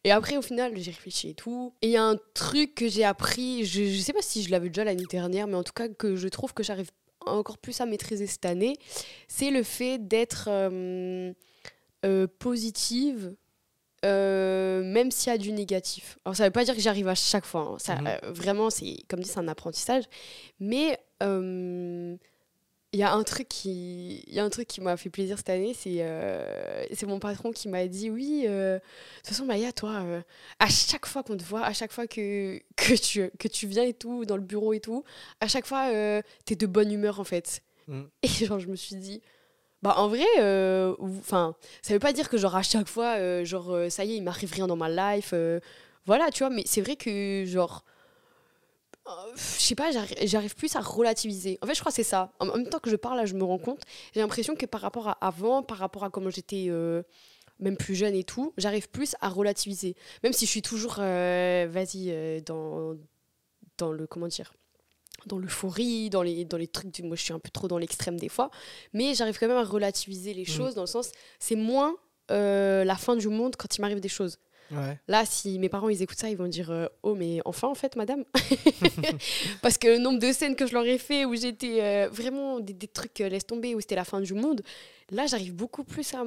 Et après au final, j'ai réfléchi et tout. Et il y a un truc que j'ai appris, je, je sais pas si je l'avais déjà l'année dernière, mais en tout cas que je trouve que j'arrive encore plus à maîtriser cette année, c'est le fait d'être euh, positive euh, même s'il y a du négatif. Alors ça veut pas dire que j'arrive à chaque fois. Hein. Ça, mhm. euh, vraiment, c'est comme dit, c'est un apprentissage. Mais euh, il y a un truc qui, il y a un truc qui m'a fait plaisir cette année. C'est, c'est mon patron qui m'a dit oui. de toute façon, Maya, toi, à chaque fois qu'on te voit, à chaque fois que que tu que tu viens et tout dans le bureau et tout, à chaque fois, tu es de bonne humeur en fait. Mhm. Et genre, je me suis dit bah en vrai, euh, enfin, ça veut pas dire que genre à chaque fois, euh, genre euh, ça y est, il m'arrive rien dans ma life, voilà, tu vois. Mais c'est vrai que genre euh, je sais pas, j'arri- j'arrive plus à relativiser. En fait, je crois que c'est ça. En même temps que je parle, là, je me rends compte. J'ai l'impression que par rapport à avant, par rapport à comment j'étais euh, même plus jeune et tout, j'arrive plus à relativiser. Même si je suis toujours, euh, vas-y, euh, dans, dans le, comment dire, dans l'euphorie, dans les, dans les trucs. du- Moi, je suis un peu trop dans l'extrême des fois. Mais j'arrive quand même à relativiser les Mhm. choses dans le sens, c'est moins euh, la fin du monde quand il m'arrive des choses. Ouais. Là, si mes parents ils écoutent ça, ils vont dire euh, Oh, mais enfin, en fait, madame. [LAUGHS] [LAUGHS] Parce que le nombre de scènes que je leur ai fait où j'étais euh, vraiment des, des trucs euh, laisse tomber, où c'était la fin du monde, là, j'arrive beaucoup plus à,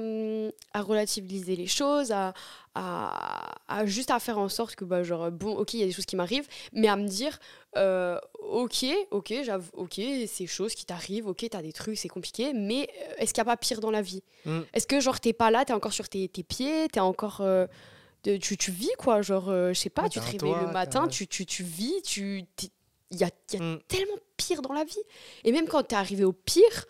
à relativiser les choses, à, à, à juste à faire en sorte que, bah, genre, bon, ok, il y a des choses qui m'arrivent, mais à me dire euh, Ok, ok, ok, c'est choses qui t'arrivent, ok, t'as des trucs, c'est compliqué, mais est-ce qu'il n'y a pas pire dans la vie? Mm. Est-ce que, genre, t'es pas là, t'es encore sur tes, tes pieds, t'es encore. Euh, de- tu, tu vis quoi, genre, euh, je sais pas, Ouais, tu te réveilles le matin, tu, tu, tu vis, tu. Il y a, y a Mm. tellement pire dans la vie. Et même quand t'es arrivé au pire,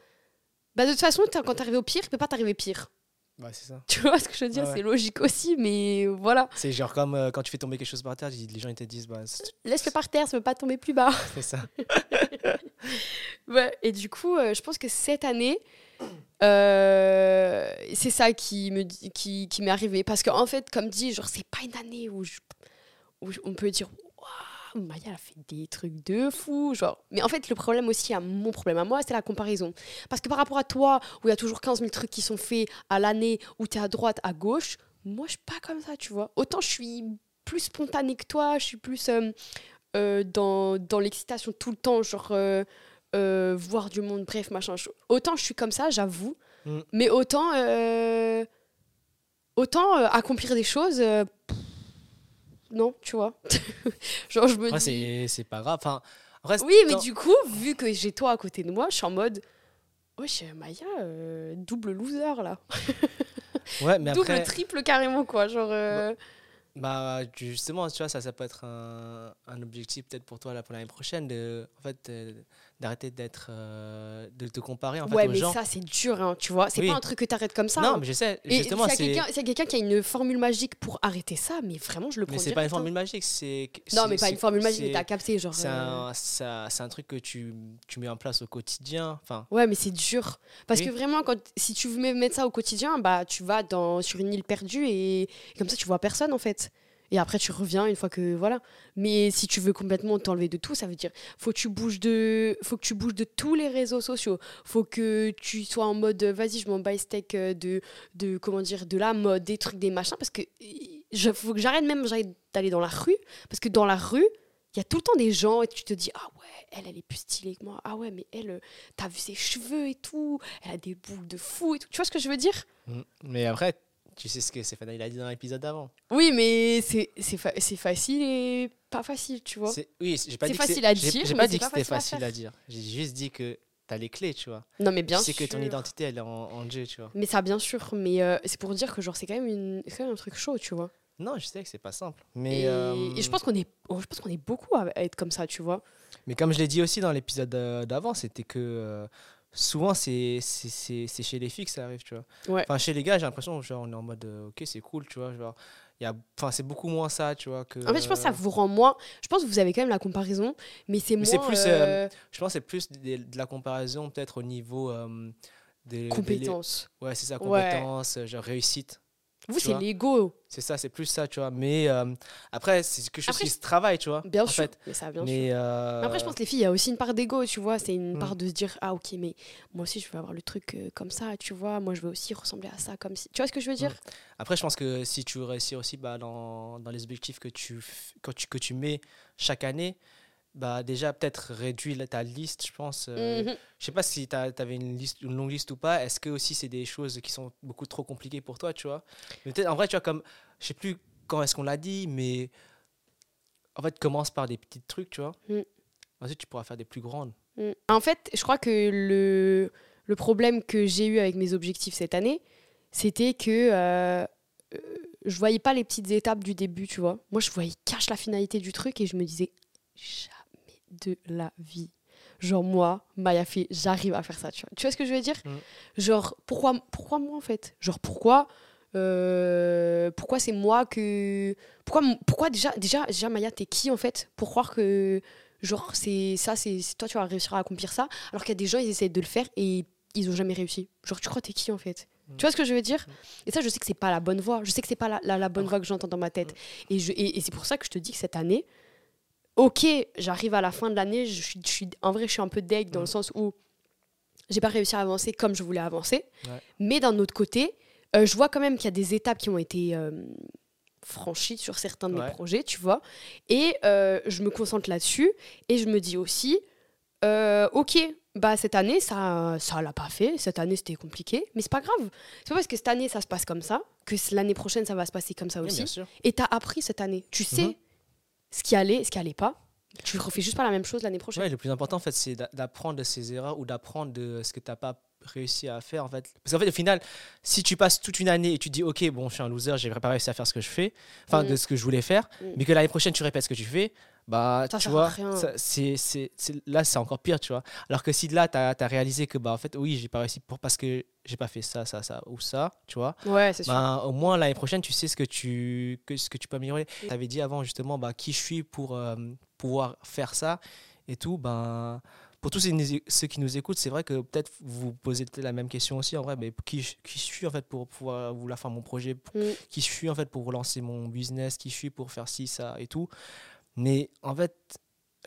bah de toute façon, quand t'es arrivé au pire, il peut pas t'arriver pire. Ouais, c'est ça. [LAUGHS] Tu vois ce que je veux dire? Ouais. C'est logique aussi, mais voilà. C'est genre comme euh, quand tu fais tomber quelque chose par terre, les gens ils te disent, bah, c'est Laisse-le par terre, ça peut pas tomber plus bas. [LAUGHS] c'est ça. [LAUGHS] Ouais, et du coup, euh, je pense que cette année, euh, c'est ça qui me qui, qui m'est arrivé. Parce qu'en fait, comme dit, genre, c'est pas une année où, où on peut dire Waouh, Maya a fait des trucs de fou. Genre. Mais en fait, le problème aussi, à mon problème à moi, c'est la comparaison. Parce que par rapport à toi, où il y a toujours 15 000 trucs qui sont faits à l'année, où tu es à droite, à gauche, moi, je suis pas comme ça, tu vois. Autant je suis plus spontanée que toi, je suis plus euh, euh, dans, dans l'excitation tout le temps, genre. Euh, voir du monde, bref, machin. Autant je suis comme ça, j'avoue, Mm. mais autant, euh, autant euh, accomplir des choses, pff, non, tu vois. [LAUGHS] Genre, je me dis. c'est pas grave. Enfin, Oui, mais du coup, vu que j'ai toi à côté de moi, je suis en mode. Wesh, Maya, double loser là. [LAUGHS] Ouais, mais [LAUGHS] double, après, triple carrément quoi. Genre. euh, bah, justement, tu vois, ça, ça peut être un, un objectif peut-être pour toi là, pour l'année prochaine, de, en fait, d'arrêter d'être, euh, de te comparer en fait ouais, aux mais gens. ça, c'est dur, hein, tu vois. C'est Oui. pas un truc que t'arrêtes comme ça. non, hein. mais je sais, justement, c'est. quelqu'un qui a une formule magique pour arrêter ça, mais vraiment, je le prends Mais c'est pas une hein. formule magique, c'est. Non, mais pas une formule magique, mais t'as capté, genre. C'est euh, un, c'est un truc que tu, tu mets en place au quotidien. Enfin, Ouais, mais c'est dur. Parce Oui. que vraiment, quand, si tu veux mettre ça au quotidien, bah, tu vas dans, sur une île perdue et, et comme ça, tu vois personne en fait. Et après, tu reviens une fois que. Voilà. Mais si tu veux complètement t'enlever de tout, ça veut dire faut que tu bouges de, faut que tu bouges de tous les réseaux sociaux. faut que tu sois en mode vas-y, je m'en bats steak euh, de, de, comment dire, de la mode, des trucs, des machins. Parce que il faut que j'arrête même j'arrête d'aller dans la rue. Parce que dans la rue, il y a tout le temps des gens et tu te dis ah ouais, elle, elle est plus stylée que moi. Ah ouais, mais elle. euh, t'as vu ses cheveux et tout, elle a des boucles de fou et tout. Tu vois ce que je veux dire? Mm. mais après, tu sais ce que Stéphane il a dit dans l'épisode d'avant. Oui, mais c'est fa- facile et pas facile, tu vois. Oui, j'ai pas dit que facile à dire, J'ai mais pas c'est dit que c'était facile à dire. J'ai juste dit que t'as les clés, tu vois. Non, mais bien tu sais sûr. que ton identité, elle est en, en jeu, tu vois. Mais ça, bien sûr. Mais euh, c'est pour dire que genre c'est quand même quand même un truc chaud, tu vois. Non, je sais que c'est pas simple. Mais, et, euh, et je pense qu'on est, oh, je pense qu'on est beaucoup à être comme ça, tu vois. mais comme je l'ai dit aussi dans l'épisode euh, d'avant, c'était que euh, souvent, c'est c'est- chez les filles que ça arrive, tu vois. Ouais. Enfin, chez les gars, j'ai l'impression, genre, on est en mode, euh, ok, c'est cool, tu vois. Genre, il y a, enfin, c'est beaucoup moins ça, tu vois. Que, En fait, je pense que ça euh, vous rend moins. Je pense que vous avez quand même la comparaison, mais c'est moins. c'est plus, euh, Je pense que c'est plus de, de la comparaison, peut-être au niveau euh, des. des- compétence. Ouais, c'est ça, Ouais. compétence, euh, genre réussite. Vous, c'est l'ego, C'est ça, c'est plus ça, tu vois. Mais euh, après, c'est quelque chose Après, qui se travaille, tu vois. bien en sûr. fait. Mais ça, bien sûr. Mais euh, Mais Après, je pense que les filles, il y a aussi une part d'ego, tu vois. C'est une Mm. part de se dire, ah, ok, mais moi aussi, je veux avoir le truc euh, comme ça, tu vois. Moi, je veux aussi ressembler à ça, comme si. Tu vois ce que je veux dire? Après, je pense que si tu veux réussir aussi bah, dans, dans les objectifs que tu, que tu, que tu mets chaque année, bah, déjà peut-être réduire la- ta liste, je pense. euh, Mhm. Je sais pas si tu avais une, liste, une longue liste ou pas. Est-ce que aussi c'est des choses qui sont beaucoup trop compliquées pour toi, tu vois? Mais peut-être, en vrai, tu vois, comme, je sais plus quand est-ce qu'on l'a dit, mais en fait, commence par des petits trucs, tu vois. Mm. Ensuite, tu pourras faire des plus grandes. Mm. En fait, je crois que le, le problème que j'ai eu avec mes objectifs cette année, c'était que euh, euh, je voyais pas les petites étapes du début, tu vois. Moi, je voyais cache la finalité du truc et je me disais jamais de la vie. Genre moi, Maya fait, j'arrive à faire ça, tu vois. Tu vois ce que je veux dire Mm. Genre pourquoi, pourquoi moi en fait? Genre pourquoi euh, pourquoi c'est moi que pourquoi pourquoi déjà déjà déjà Maya t'es qui en fait pour croire que genre c'est ça c'est toi tu vas réussir à accomplir ça alors qu'il y a des gens ils essayent de le faire et ils ont jamais réussi. Genre tu crois t'es qui en fait? Mm. tu vois ce que je veux dire? Et ça je sais que c'est pas la bonne voie. Je sais que c'est pas la, la, la bonne voie que j'entends dans ma tête. Et, je, et, et c'est pour ça que je te dis que cette année ok j'arrive à la fin de l'année je suis, je suis en vrai je suis un peu deg dans le Mm. sens où j'ai pas réussi à avancer comme je voulais avancer Ouais. mais d'un autre côté euh, je vois quand même qu'il y a des étapes qui ont été euh, franchies sur certains de mes projets tu vois et euh, je me concentre là-dessus et je me dis aussi ok bah cette année ça ça l'a pas fait cette année c'était compliqué mais c'est pas grave c'est pas parce que cette année ça se passe comme ça que l'année prochaine ça va se passer comme ça Oui, aussi sûr. et t'as appris cette année tu sais Mhm. Ce qui allait ce qui allait pas tu refais juste pas la même chose l'année prochaine Ouais, le plus important, en fait, c'est d'a- d'apprendre de ses erreurs ou d'apprendre de ce que tu n'as pas réussi à faire, en fait. Parce qu'en fait, au final, si tu passes toute une année et tu dis, OK, bon, je suis un loser, j'ai pas réussi à faire ce que je fais, enfin, Mm. de ce que je voulais faire, Mm. mais que l'année prochaine, tu répètes ce que tu fais, bah, Ça tu vois, c'est, là, c'est encore pire, tu vois. Alors que si là, tu as, réalisé que, bah, en fait, oui, j'ai pas réussi pour, parce que j'ai pas fait ça, ça, ça ou ça, tu vois, ouais c'est sûr ben, au moins l'année prochaine, tu sais ce que tu, que, ce que tu peux améliorer. Mm. Tu avais dit avant justement bah, qui je suis pour euh, pouvoir faire ça et tout. Ben, pour tous ceux qui nous écoutent, c'est vrai que peut-être vous vous posez peut-être la même question aussi en vrai, mais qui, je- qui suis en fait pour pouvoir vouloir faire mon projet, pour- Mm. qui je suis en fait pour relancer mon business, qui je suis pour faire ci, ça et tout. Mais en fait,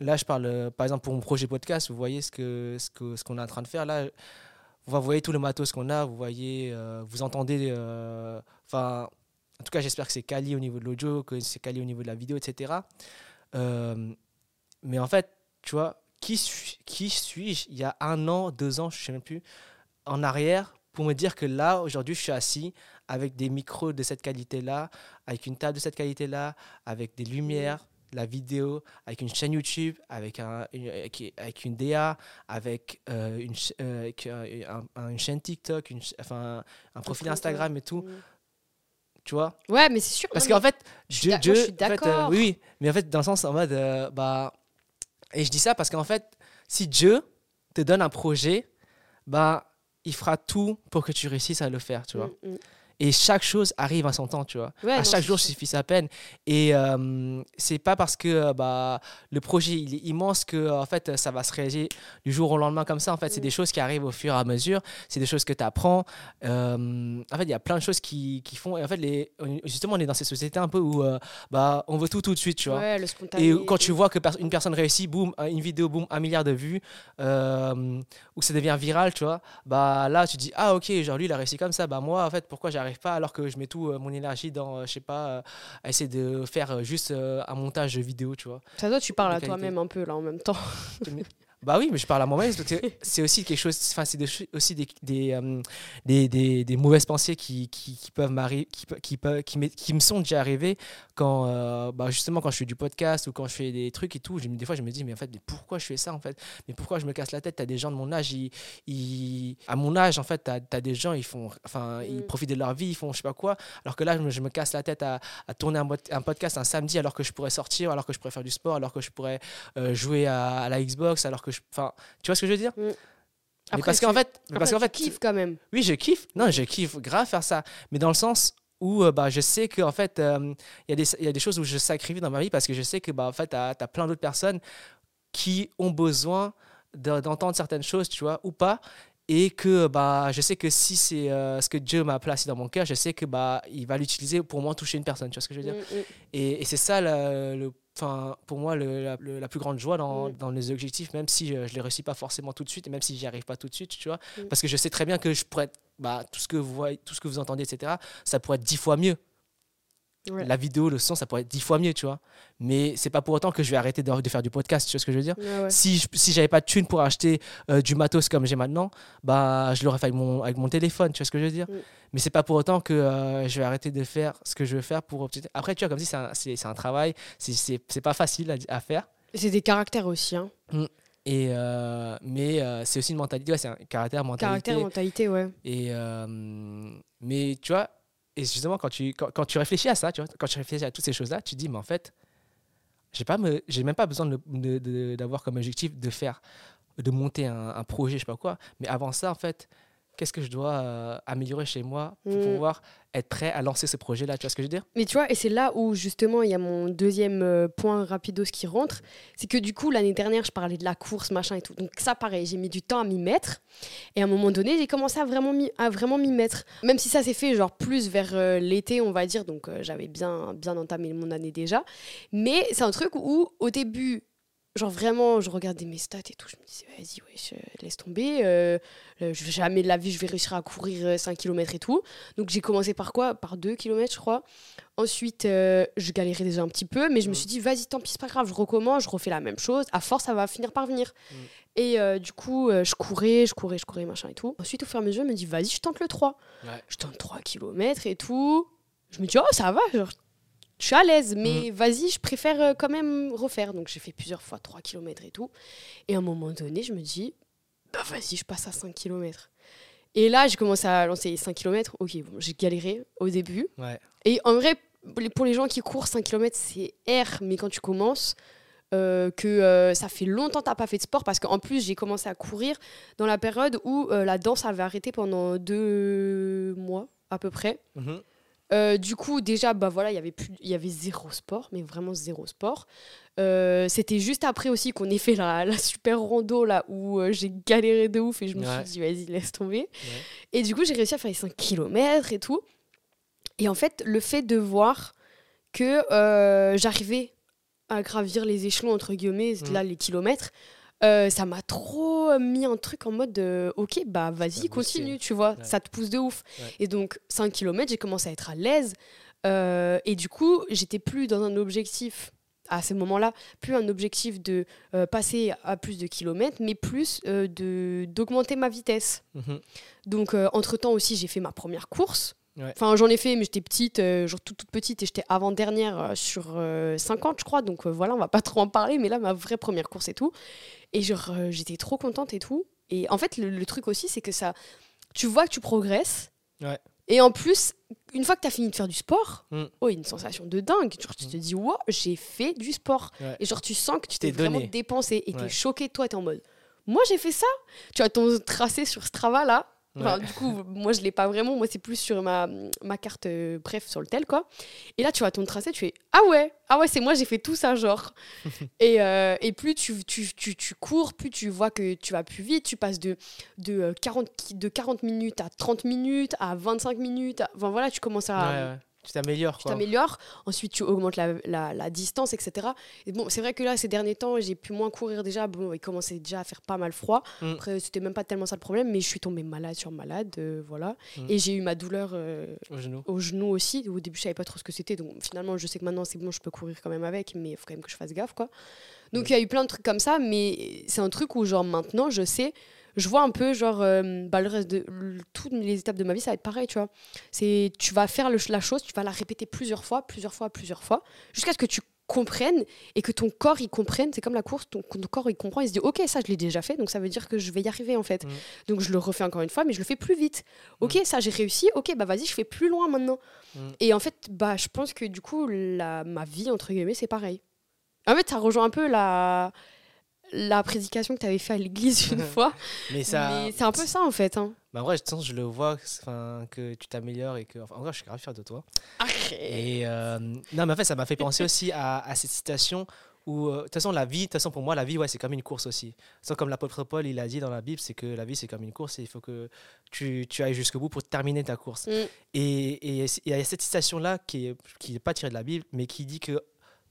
là je parle euh, par exemple pour mon projet podcast, vous voyez ce que ce que ce qu'on est en train de faire là. Vous voyez tout le matos qu'on a, vous voyez, euh, vous entendez, euh, enfin, en tout cas, j'espère que c'est quali au niveau de l'audio, que c'est quali au niveau de la vidéo, etc. Mais en fait, tu vois, qui, suis- qui suis-je il y a un an, deux ans, je sais même plus, en arrière, pour me dire que là, aujourd'hui, je suis assis avec des micros de cette qualité-là, avec une table de cette qualité-là, avec des lumières, la vidéo, avec une chaîne YouTube, avec, un, une, avec, avec une DA, avec, euh, une, euh, avec, euh, un- un- une chaîne TikTok, une, enfin, un profil Instagram et tout, tu vois? ouais mais c'est sûr Parce qu'en fait, je je suis en fait, euh, d'accord. oui, oui, mais en fait, dans le sens en mode, euh, bah, et je dis ça parce qu'en fait, si Dieu te donne un projet, bah, il fera tout pour que tu réussisses à le faire, tu vois. Mm, mm. Et chaque chose arrive à son temps, tu vois. Ouais, à non, chaque jour suffit sa peine. Et euh, c'est pas parce que euh, bah, le projet il est immense que en fait ça va se réaliser du jour au lendemain comme ça. En fait, c'est Mm. des choses qui arrivent au fur et à mesure. C'est des choses que tu apprends. en fait, il y a plein de choses qui, qui font. Et en fait, les, justement, on est dans ces sociétés un peu où euh, bah, on veut tout tout de suite, tu vois. ouais le spontané Et quand tu vois que une personne réussit, boum, une vidéo, boum, un milliard de vues, euh, ou que ça devient viral, tu vois, bah là tu dis ah ok, genre lui il a réussi comme ça, bah moi en fait pourquoi j'arrive pas alors que je mets tout euh, mon énergie dans, euh, je sais pas, euh, à essayer de faire juste un montage vidéo, tu vois. ça doit tu parles à toi-même un peu là en même temps [LAUGHS] Bah oui, mais je parle à moi-même parce que c'est aussi quelque chose, enfin c'est aussi des, des, euh, des, des- des mauvaises pensées qui, qui, qui peuvent m'arriver, qui, qui, qui, qui me sont déjà arrivées quand, euh, bah justement quand je fais du podcast ou quand je fais des trucs et tout, des fois je me dis mais en fait mais pourquoi je fais ça en fait, mais pourquoi je me casse la tête, t'as des gens de mon âge, ils, ils- à mon âge en fait t'as as des gens ils font, enfin ils Mm. profitent de leur vie, ils font je sais pas quoi, alors que là je me, je me casse la tête à, à tourner un podcast un samedi alors que je pourrais sortir, alors que je pourrais faire du sport, alors que je pourrais euh, jouer à, à la Xbox, alors que je, enfin tu vois ce que je veux dire Mm. mais parce qu'en fait, mais parce qu'en fait, kiffes quand même oui, je kiffe. Non, je kiffe grave faire ça. Mais dans le sens où euh, bah, je sais qu'en fait, euh, il y, a des- il y a des choses où je sacrifie dans ma vie parce que je sais que bah, en fait, tu as, plein d'autres personnes qui ont besoin de- d'entendre certaines choses, tu vois, ou pas. Et que bah, je sais que si c'est euh, ce que Dieu m'a placé dans mon cœur, je sais que bah, il va l'utiliser pour moi toucher une personne. Tu vois ce que je veux dire? Mm, mm. et, et c'est ça, la- le, enfin, pour moi, le- la, le- la plus grande joie dans, Mm. dans les objectifs, même si je ne les réussis pas forcément tout de suite, et même si j'y arrive pas tout de suite, tu vois? Parce que je sais très bien que je pourrais bah, tout, ce que vous voyez, tout ce que vous entendez, etc., ça pourrait être dix fois mieux. Ouais. La vidéo, le son, ça pourrait être dix fois mieux, tu vois. Mais c'est pas pour autant que je vais arrêter de, de faire du podcast, tu vois ce que je veux dire Ouais, ouais. Si je si j'avais pas de thunes pour acheter euh, du matos comme j'ai maintenant, bah je l'aurais fait avec mon, avec mon téléphone, tu vois ce que je veux dire Mm. Mais c'est pas pour autant que euh, je vais arrêter de faire ce que je veux faire pour obtenir- Après, tu vois, comme si c'est un, c'est- un travail, c'est- c'est pas facile à, à faire. C'est des caractères aussi hein. Et euh, mais euh, c'est aussi une mentalité, ouais, c'est un caractère, mentalité. caractère mentalité ouais Et euh, mais tu vois, et justement quand tu quand, tu réfléchis à ça, tu vois, quand tu réfléchis à toutes ces choses-là, tu dis mais en fait, j'ai pas même pas besoin d'avoir comme objectif de faire, de monter un, projet, je sais pas quoi. Mais avant ça, en fait, qu'est-ce que je dois euh, améliorer chez moi pour Mm. pouvoir être prêt à lancer ce projet-là. Tu vois ce que je veux dire? Mais tu vois, et c'est là où justement il y a mon deuxième euh, point rapidos qui rentre, c'est que du coup l'année dernière je parlais de la course, machin et tout. Donc ça pareil, j'ai mis du temps à m'y mettre. Et à un moment donné, j'ai commencé à vraiment m'y, à vraiment m'y mettre. Même si ça s'est fait genre plus vers euh, l'été, on va dire, donc euh, j'avais bien, bien entamé mon année déjà. Mais c'est un truc où au début, genre vraiment, je regardais mes stats et tout, je me disais vas-y, wesh, euh, laisse tomber. euh, euh, je- jamais de la vie je vais réussir à courir euh, 5 km et tout. Donc j'ai commencé par quoi? Par 2 km je crois. Ensuite, euh, je galérais déjà un petit peu, mais je me Mm. suis dit, vas-y, tant pis, c'est pas grave, je recommence, je refais la même chose. À force, ça va finir par venir. Mm. Et euh, du coup, je courais, je courais, je courais, machin et tout. Ensuite, au fur et à mesure, je me dis, vas-y, je tente le 3. Ouais. Je tente 3 km et tout. Je me dis, oh, ça va, genre, je suis à l'aise, mais Mm. vas-y, je préfère euh, quand même refaire. Donc, j'ai fait plusieurs fois 3 km et tout. Et à un moment donné, je me dis, bah vas-y, je passe à 5 km. Et là, j'ai commencé à lancer les 5 km. Ok, bon, j'ai galéré au début. Ouais. Et en vrai, pour les- gens qui courent 5 km, c'est R, mais quand tu commences, euh, que euh, ça fait longtemps que tu n'as pas fait de sport, parce qu'en plus, j'ai commencé à courir dans la période où euh, la danse avait arrêté pendant deux mois à peu près. Mhm. Euh, du coup, déjà, bah voilà, il y avait plus, il y avait zéro sport, mais vraiment zéro sport. Euh, C'était juste après aussi qu'on ait fait la, la super rando là où euh, j'ai galéré de ouf et je me Ouais. suis dit vas-y laisse tomber. Et du coup, j'ai réussi à faire les 5 km et tout. Et en fait, le fait de voir que j'arrivais à gravir les échelons entre guillemets, Mhm. là les kilomètres. Euh, ça m'a trop mis un truc en mode euh, ok bah vas-y boosté. continue tu vois Ouais. ça te pousse de ouf Ouais. et donc 5 km j'ai commencé à être à l'aise euh, et du coup j'étais plus dans un objectif à ce moment-là plus un objectif de euh, passer à plus de kilomètres mais plus de d'augmenter ma vitesse Mhm. donc euh, entre temps aussi j'ai fait ma première course Ouais. Enfin, j'en ai fait, mais j'étais petite, euh, genre toute, toute petite, et j'étais avant-dernière euh, sur euh, 50, je crois. Donc euh, voilà, on va pas trop en parler, mais là, ma vraie première course et tout. Et genre, j'étais trop contente et tout. Et en fait, le, le truc aussi, c'est que ça. Tu vois que tu progresses. Ouais. Et en plus, une fois que tu as fini de faire du sport, Mm. oh, une sensation de dingue. Genre, tu te dis, wow, j'ai fait du sport. Ouais. Et genre, tu sens que tu T'es t'es vraiment dépensé et tu es Ouais. choqué de toi, tu es en mode, moi, j'ai fait ça. Tu as ton tracé sur Strava là. Enfin, Ouais. Du coup, moi, je l'ai pas vraiment. Moi, c'est plus sur ma, ma carte, euh, bref, sur le tel, quoi. Et là, tu vois ton tracé, tu fais Ah ouais, ah ouais, c'est moi, j'ai fait tout ça, genre. [LAUGHS] et, euh, et plus tu, tu, tu, tu cours, plus tu vois que tu vas plus vite. Tu passes de, de, euh, 40, ki- de 40 minutes à 30 minutes, à 25 minutes. à- Enfin, voilà, tu commences à. Ouais, ouais. Tu t'améliores, Tu t'améliores, ensuite tu augmentes la, la- la distance, etc. Et bon, c'est vrai que là, ces derniers temps, j'ai pu moins courir déjà. Bon, il commençait déjà à faire pas mal froid. Mm. Après, c'était même pas tellement ça le problème, mais je suis tombée malade sur malade, euh, voilà. Mm. Et j'ai eu ma douleur euh, Au genou. au genou aussi. Au début, je savais pas trop ce que c'était. Donc finalement, je sais que maintenant, c'est bon, je peux courir quand même avec, mais il faut quand même que je fasse gaffe, quoi. Donc il y a eu plein de trucs comme ça, mais c'est un truc où, genre, maintenant, je sais, je vois un peu, genre, euh, bah, le reste de le- toutes les étapes de ma vie, ça va être pareil, tu vois. C'est, tu vas faire le- la chose, tu vas la répéter plusieurs fois, plusieurs fois, plusieurs fois, jusqu'à ce que tu comprennes et que ton corps il comprenne. C'est comme la course, ton, ton corps il comprend, il se dit, ok, ça je l'ai déjà fait, donc ça veut dire que je vais y arriver en fait. Mm. Donc je le refais encore une fois, mais je le fais plus vite. Ok, ça j'ai réussi, ok, bah vas-y, je fais plus loin maintenant. Mm. Et en fait, bah je pense que du coup, la, ma vie, entre guillemets, c'est pareil. En fait, ça rejoint un peu la, la prédication que tu avais fait à l'église une [LAUGHS] fois. Mais ça. C'est un peu ça en fait. Hein. Bah, en vrai, je sens, je le vois, que- tu t'améliores et que. Enfin, en vrai, je suis grave fier de toi. Et euh, non, mais en fait, ça m'a fait penser [LAUGHS] aussi à, à cette citation où, euh, de toute façon, la vie, de toute façon, pour moi, la vie, ouais, c'est comme une course aussi. C'est comme l'apôtre Paul, il a dit dans la Bible, c'est que la vie, c'est comme une course et il faut que tu, tu ailles jusqu'au bout pour terminer ta course. Mm. Et et il y a cette citation-là qui n'est qui est pas tirée de la Bible, mais qui dit que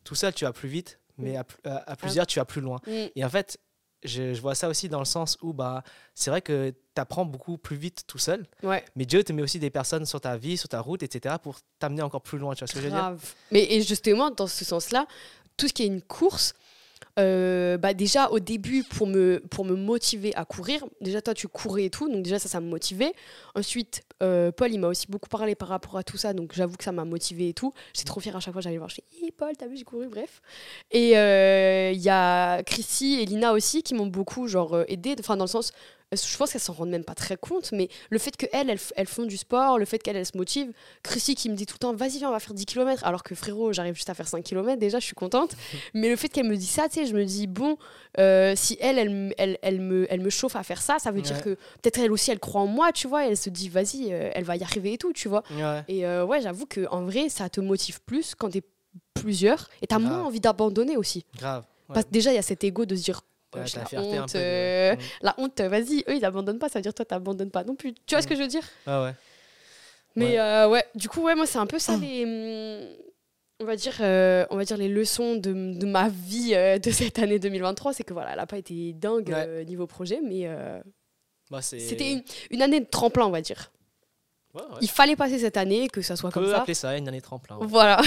tout seul, tu vas plus vite, mais à, à- à plusieurs, tu vas plus loin. Mm. Et en fait, je, je vois ça aussi dans le sens où bah, c'est vrai que tu apprends beaucoup plus vite tout seul, Ouais, mais Dieu te met aussi des personnes sur ta vie, sur ta route, etc., pour t'amener encore plus loin. Tu vois ce que je veux dire? Mais et justement, dans ce sens-là, tout ce qui est une course, euh, bah déjà au début pour me, pour me motiver à courir, déjà toi tu courais et tout, donc déjà ça ça me motivait. Ensuite, euh, Paul il m'a aussi beaucoup parlé par rapport à tout ça, donc j'avoue que ça m'a motivé et tout. J'étais trop fière à chaque fois, j'allais voir, je Hé, Paul, t'as vu, j'ai couru, bref. Et euh, il y a Chrissy et Lina aussi qui m'ont beaucoup genre aidé, enfin dans le sens, je pense qu'elles s'en rendent même pas très compte, mais le fait qu'elles, elles, elles font du sport, le fait qu'elles, elles se motivent. Chrissy qui me dit tout le temps, vas-y, viens, on va faire 10 km, alors que frérot, j'arrive juste à faire 5 km, déjà, je suis contente. [LAUGHS] mais le fait qu'elle me dise ça, tu sais, je me dis, bon, euh, si elle, elle, me- elle, elle me, elle me chauffe à faire ça, ça veut dire que peut-être elle aussi, elle croit en moi, tu vois, et elle se dit, vas-y, euh, elle va y arriver et tout, tu vois. Ouais. Et euh, ouais, j'avoue qu'en vrai, ça te motive plus quand t'es plusieurs, et t'as moins envie d'abandonner aussi. Grave. Ouais. Parce que déjà, il y a cet ego de se dire, La honte, de- euh, Mm. la honte, vas-y, eux ils abandonnent pas, ça veut dire toi t'abandonnes pas non plus. Tu vois ce Mm. que je veux dire? Ouais, ouais. Mais Ouais. euh, ouais, du coup ouais, moi c'est un peu Mm. ça les, hum, on va dire, euh, on va dire les leçons de, de ma vie euh, de cette année 2023, c'est que voilà, elle a pas été dingue Ouais. niveau projet, mais Bah, c'était une, une année de tremplin, on va dire. Ouais, ouais. Il fallait passer cette année, que ça soit On comme peut ça. appeler ça une année tremplin. ouais. Voilà,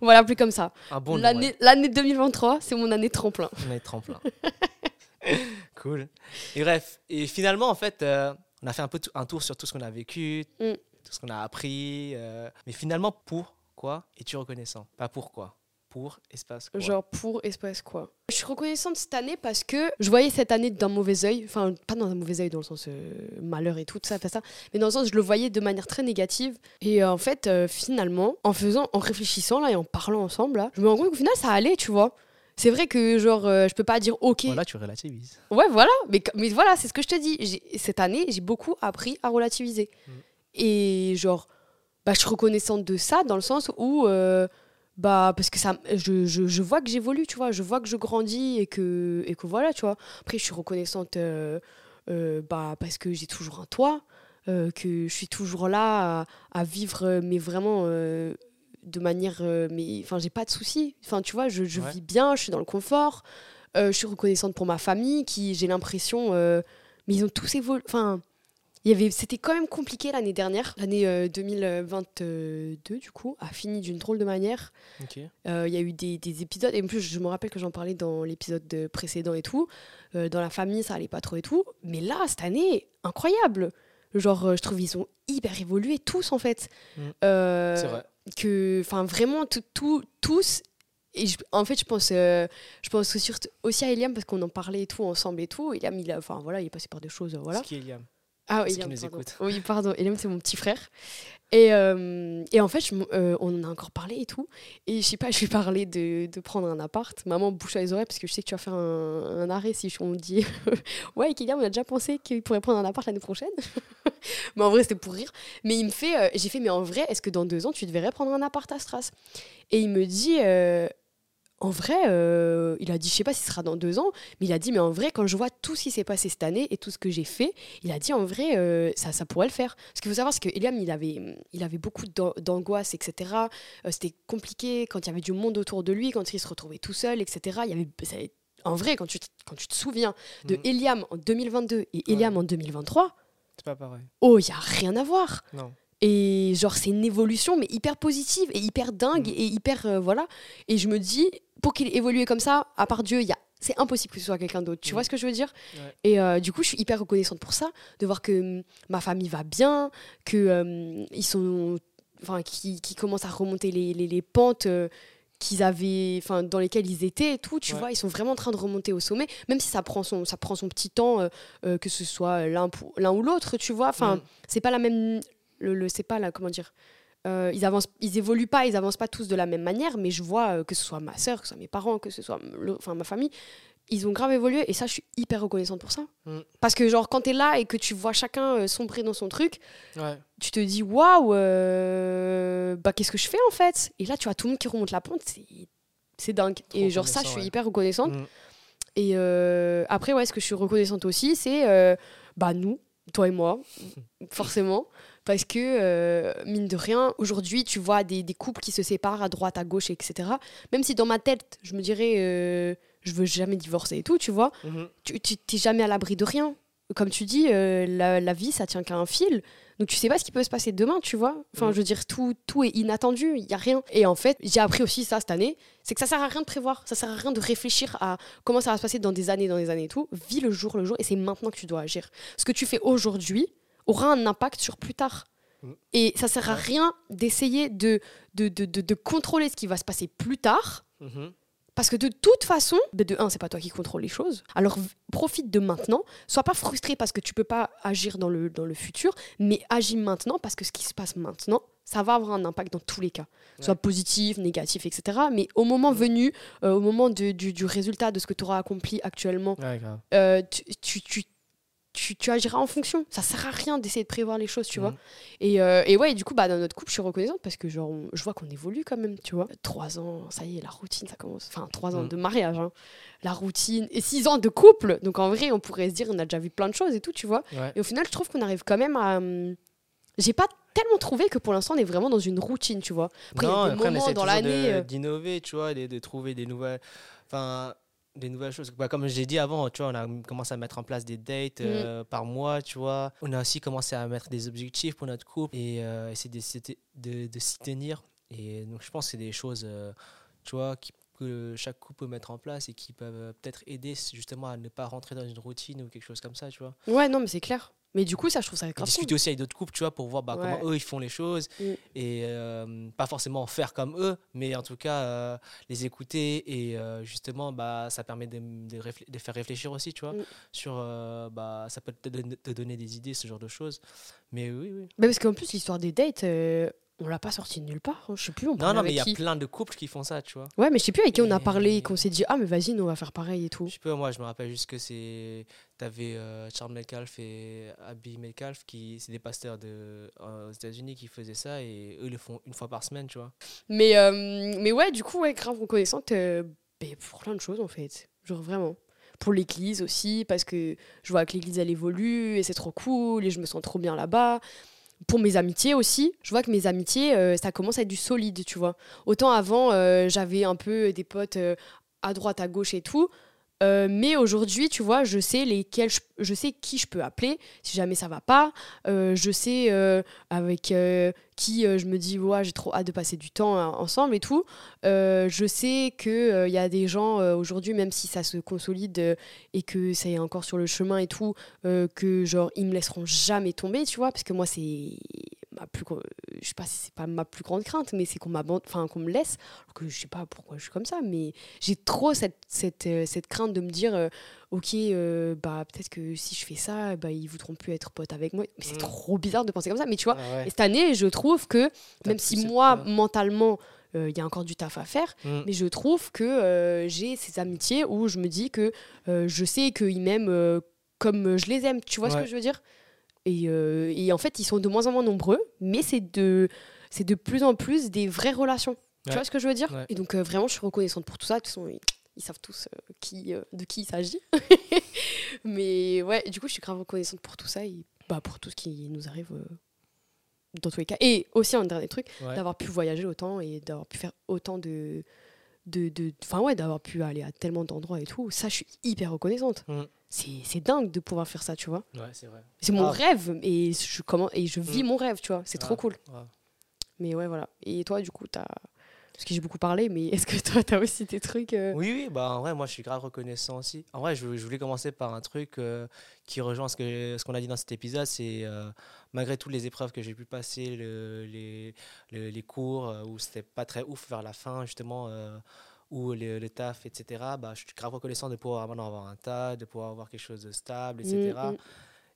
on va l'appeler comme ça. Un bon L'année ouais. l'année 2023, c'est mon année tremplin. Une année tremplin. [LAUGHS] cool. Et bref, et finalement, en fait, euh, on a fait un peu un tour sur tout ce qu'on a vécu, Mm. tout ce qu'on a appris. euh, mais finalement, pourquoi es-tu reconnaissant? Pas pourquoi. Pour espace quoi. Genre pour espace quoi. Je suis reconnaissante cette année parce que je voyais cette année d'un mauvais œil, enfin pas dans un mauvais œil dans le sens euh, malheur et tout ça, ça, mais dans le sens je le voyais de manière très négative. Et euh, en fait, euh, finalement, en faisant, en réfléchissant là et en parlant ensemble là, je me rends compte qu'au final ça allait, tu vois. C'est vrai que genre je peux pas dire ok. Voilà, tu relativises. Ouais, voilà. Mais, mais voilà, c'est ce que je te dis. Cette année, j'ai beaucoup appris à relativiser. Mm. Et genre, bah, je suis reconnaissante de ça dans le sens où, bah, parce que ça, je, je, je vois que j'évolue, tu vois. Je vois que je grandis et que, et que voilà, tu vois. Après, je suis reconnaissante euh, euh, bah, parce que j'ai toujours un toit, euh, que je suis toujours là à, à vivre, mais vraiment. de manière mais enfin j'ai pas de soucis enfin tu vois je, je Ouais. vis bien je suis dans le confort je suis reconnaissante pour ma famille qui j'ai l'impression mais ils ont tous évolué enfin il y avait c'était quand même compliqué l'année dernière. L'année euh, 2022 du coup a fini d'une drôle de manière. Euh, il y a eu des, des épisodes. Et en plus je me rappelle que j'en parlais dans l'épisode de- précédent et tout. Euh, dans la famille ça allait pas trop et tout. Mais là cette année incroyable. Genre euh, je trouve ils ont hyper évolué tous en fait. Mm. Euh, C'est vrai. que enfin vraiment tout, tout- tous. Et je- en fait je pense euh, je pense aussi, à Eliam parce qu'on en parlait et tout ensemble et tout. Eliam il a enfin voilà il est passé par des choses euh, voilà. C'est qui Eliam ah oui, Eliam, nous pardon. écoute. Oui, pardon. Eliam, c'est mon petit frère. Et, euh, et en fait, je euh, on en a encore parlé et tout. Et je sais pas, je lui parlais de, de prendre un appart. Maman, bouche à les oreilles parce que je sais que tu vas faire un, un arrêt si je- on me dit [LAUGHS] Ouais, Kylian, on a déjà pensé qu'il pourrait prendre un appart l'année prochaine. [LAUGHS] mais en vrai, c'était pour rire. Mais il me fait euh, J'ai fait, mais en vrai, est-ce que dans deux ans, tu devrais prendre un appart à Stras Et il me dit En vrai, euh, il a dit Je sais pas si ce sera dans deux ans, mais il a dit Mais en vrai, quand je vois tout ce qui s'est passé cette année et tout ce que j'ai fait, il a dit en vrai, euh, ça, ça pourrait le faire. Ce qu'il faut savoir, c'est que Eliam, il avait, il avait beaucoup d'an- d'angoisse, etc. Euh, C'était compliqué quand il y avait du monde autour de lui, quand il se retrouvait tout seul, etc. Il y avait, ça- en vrai, quand tu, te- quand tu te souviens de Mhm. Eliam en 2022 et Eliam en 2023, C'est pas pareil. oh, il y a rien à voir. Non. Et genre, c'est une évolution, mais hyper positive et hyper dingue Mhm. et hyper. euh, voilà. Et je me dis, pour qu'il ait évolué comme ça, à part Dieu, il y a. C'est impossible que ce soit quelqu'un d'autre. Tu vois ce que je veux dire? Ouais. Et euh, du coup, je suis hyper reconnaissante pour ça, de voir que hum, ma famille va bien, que euh, ils sont, enfin, qui, qui commencent à remonter les, les, les pentes euh, qu'ils avaient, enfin, dans lesquelles ils étaient et tout. Tu Ouais. vois, ils sont vraiment en train de remonter au sommet, même si ça prend son, ça prend son petit temps, euh, euh, que ce soit l'un ou l'autre. Tu vois, enfin, Mm. c'est pas la même, le, le- c'est pas la, comment dire. euh, ils avancent, ils évoluent pas, ils avancent pas tous de la même manière, mais je vois euh, que ce soit ma sœur, que ce soit mes parents, que ce soit le- enfin ma famille, ils ont grave évolué et ça je suis hyper reconnaissante pour ça. Mm. Parce que genre quand tu es là et que tu vois chacun euh, sombrer dans son truc, Ouais. tu te dis waouh bah qu'est-ce que je fais en fait? Et là tu vois tout le monde qui remonte la pente, c'est c'est dingue. Trop et genre ça je suis ouais. hyper reconnaissante. Mm. Et après, ouais, ce que je suis reconnaissante aussi, c'est bah, nous, toi et moi, [LAUGHS] forcément. Parce que, euh, mine de rien, aujourd'hui, tu vois des, des couples qui se séparent à droite, à gauche, etc. Même si dans ma tête, je me dirais, euh, je veux jamais divorcer et tout, tu vois, Mhm. tu tu- t'es jamais à l'abri de rien. Comme tu dis, euh, la, la vie, ça tient qu'à un fil. Donc tu sais pas ce qui peut se passer demain, tu vois. Enfin, Mhm. je veux dire, tout, tout est inattendu, il y a rien. Et en fait, j'ai appris aussi ça cette année, c'est que ça sert à rien de prévoir, ça sert à rien de réfléchir à comment ça va se passer dans des années, dans des années et tout. Vis le jour le jour et c'est maintenant que tu dois agir. Ce que tu fais aujourd'hui aura un impact sur plus tard. Mhm. Et ça sert à rien d'essayer de, de, de, de, de contrôler ce qui va se passer plus tard Mhm. Parce que de toute façon, de un, c'est pas toi qui contrôle les choses. Alors profite de maintenant. Sois pas frustré parce que tu peux pas agir dans le, dans le futur, mais agis maintenant parce que ce qui se passe maintenant, ça va avoir un impact dans tous les cas. Soit Ouais. positif, négatif, etc. Mais au moment Mhm. venu, euh, au moment de- du, du résultat de ce que tu auras accompli actuellement, Ouais, euh, tu, tu, tu, tu- tu agiras en fonction. Ça sert à rien d'essayer de prévoir les choses, tu vois. Mhm. Et, euh, et ouais, du coup, bah, dans notre couple, je suis reconnaissante parce que genre, on- je vois qu'on évolue quand même, tu vois. Trois ans, ça y est, la routine, ça commence. Enfin, trois ans Mhm. de mariage, hein. la routine. Et six ans de couple. Donc en vrai, on pourrait se dire, on a déjà vu plein de choses et tout, tu vois. Ouais. Et au final, je trouve qu'on arrive quand même à. hum, J'ai pas tellement trouvé que pour l'instant, on est vraiment dans une routine, tu vois. Après, y a non, des après, on moments essaie dans l'année. euh, d'innover, tu vois, de, de trouver des nouvelles, enfin, des nouvelles choses. Bah, comme j'ai dit avant, tu vois, on a commencé à mettre en place des dates Mm. euh, par mois, tu vois. On a aussi commencé à mettre des objectifs pour notre couple et euh, essayer de, de, de s'y tenir. Et donc, je pense que c'est des choses, euh, tu vois, qui, que chaque couple peut mettre en place et qui peuvent peut-être aider justement à ne pas rentrer dans une routine ou quelque chose comme ça, tu vois. Ouais, non, mais c'est clair. Mais du coup, ça, je trouve ça grave. discuter aussi avec d'autres couples, tu vois, pour voir bah, Ouais. comment eux ils font les choses Mm. et euh, pas forcément faire comme eux, mais en tout cas euh, les écouter et euh, justement bah, ça permet de, de, réflé- de faire réfléchir aussi, tu vois, Mm. sur bah, ça peut te, don- te donner des idées, ce genre de choses. Mais oui, oui. Bah, parce qu'en plus, l'histoire des dates, on l'a pas sorti de nulle part. hein. Je sais plus, on Non, non, mais il y a qui. plein de couples qui font ça, tu vois. Ouais, mais je sais plus avec qui on a parlé et Et- qu'on s'est dit, ah, mais vas-y, nous, on va faire pareil et tout. Je sais pas, moi je me rappelle juste que c'est. T'avais euh, Charles Metcalf et Abby Metcalf, qui c'est des pasteurs de, euh, aux États-Unis qui faisaient ça et eux ils le font une fois par semaine, tu vois. Mais, euh, mais ouais, du coup, ouais, grave reconnaissante euh, ben, pour plein de choses, en fait. Genre vraiment. Pour l'église aussi, parce que je vois que l'église, elle évolue et c'est trop cool et je me sens trop bien là-bas. Pour mes amitiés aussi, je vois que mes amitiés, euh, ça commence à être du solide, tu vois. Autant avant, euh, j'avais un peu des potes euh, à droite, à gauche et tout. Euh, mais aujourd'hui, tu vois, je sais lesquels je, sais qui je peux appeler si jamais ça va pas. Euh, je sais euh, avec qui je me dis j'ai trop hâte de passer du temps euh, ensemble et tout. Je sais que il y a des gens aujourd'hui, même si ça se consolide et que ça est encore sur le chemin et tout, que genre ils me laisseront jamais tomber, tu vois, parce que moi c'est ma plus gro- je sais pas si c'est pas ma plus grande crainte mais c'est qu'on m'abandonne enfin qu'on me laisse alors que je sais pas pourquoi je suis comme ça mais j'ai trop cette cette, euh, cette crainte de me dire euh, ok euh, bah peut-être que si je fais ça bah ils voudront plus être potes avec moi mais c'est Mm. trop bizarre de penser comme ça mais tu vois Ah ouais. et cette année je trouve que même si moi peur. mentalement euh, il y a encore du taf à faire Mm. mais je trouve que euh, j'ai ces amitiés où je me dis que euh, je sais qu'ils m'aiment euh, comme je les aime tu vois ce que je veux dire? Et, euh, et en fait ils sont de moins en moins nombreux mais c'est de c'est de plus en plus des vraies relations. Tu vois ce que je veux dire Ouais. et donc euh, vraiment je suis reconnaissante pour tout ça. De toute façon ils, ils savent tous euh, qui, de qui il s'agit. [LAUGHS] Mais ouais du coup je suis grave reconnaissante pour tout ça et bah, pour tout ce qui nous arrive dans tous les cas. Et aussi un dernier truc Ouais. d'avoir pu voyager autant et d'avoir pu faire autant de de de- enfin ouais d'avoir pu aller à tellement d'endroits et tout ça je suis hyper reconnaissante Mm. c'est dingue de pouvoir faire ça tu vois Ouais, c'est vrai. c'est mon Ah. rêve et je comment et je vis Mm. mon rêve tu vois c'est trop cool mais ouais voilà et toi du coup t'as parce que j'ai beaucoup parlé mais [LAUGHS] est-ce que toi t'as aussi tes trucs euh, Oui, oui, bah en vrai, moi je suis grave reconnaissant aussi. En vrai, je, je voulais commencer par un truc euh, qui rejoint ce qu'on a dit dans cet épisode, c'est euh, malgré toutes les épreuves que j'ai pu passer, le- les, le- les cours où c'était pas très ouf vers la fin, justement, ou le, le taf, etc. Bah, je suis grave reconnaissant de pouvoir maintenant avoir un tas, de pouvoir avoir quelque chose de stable, etc. mm, mm.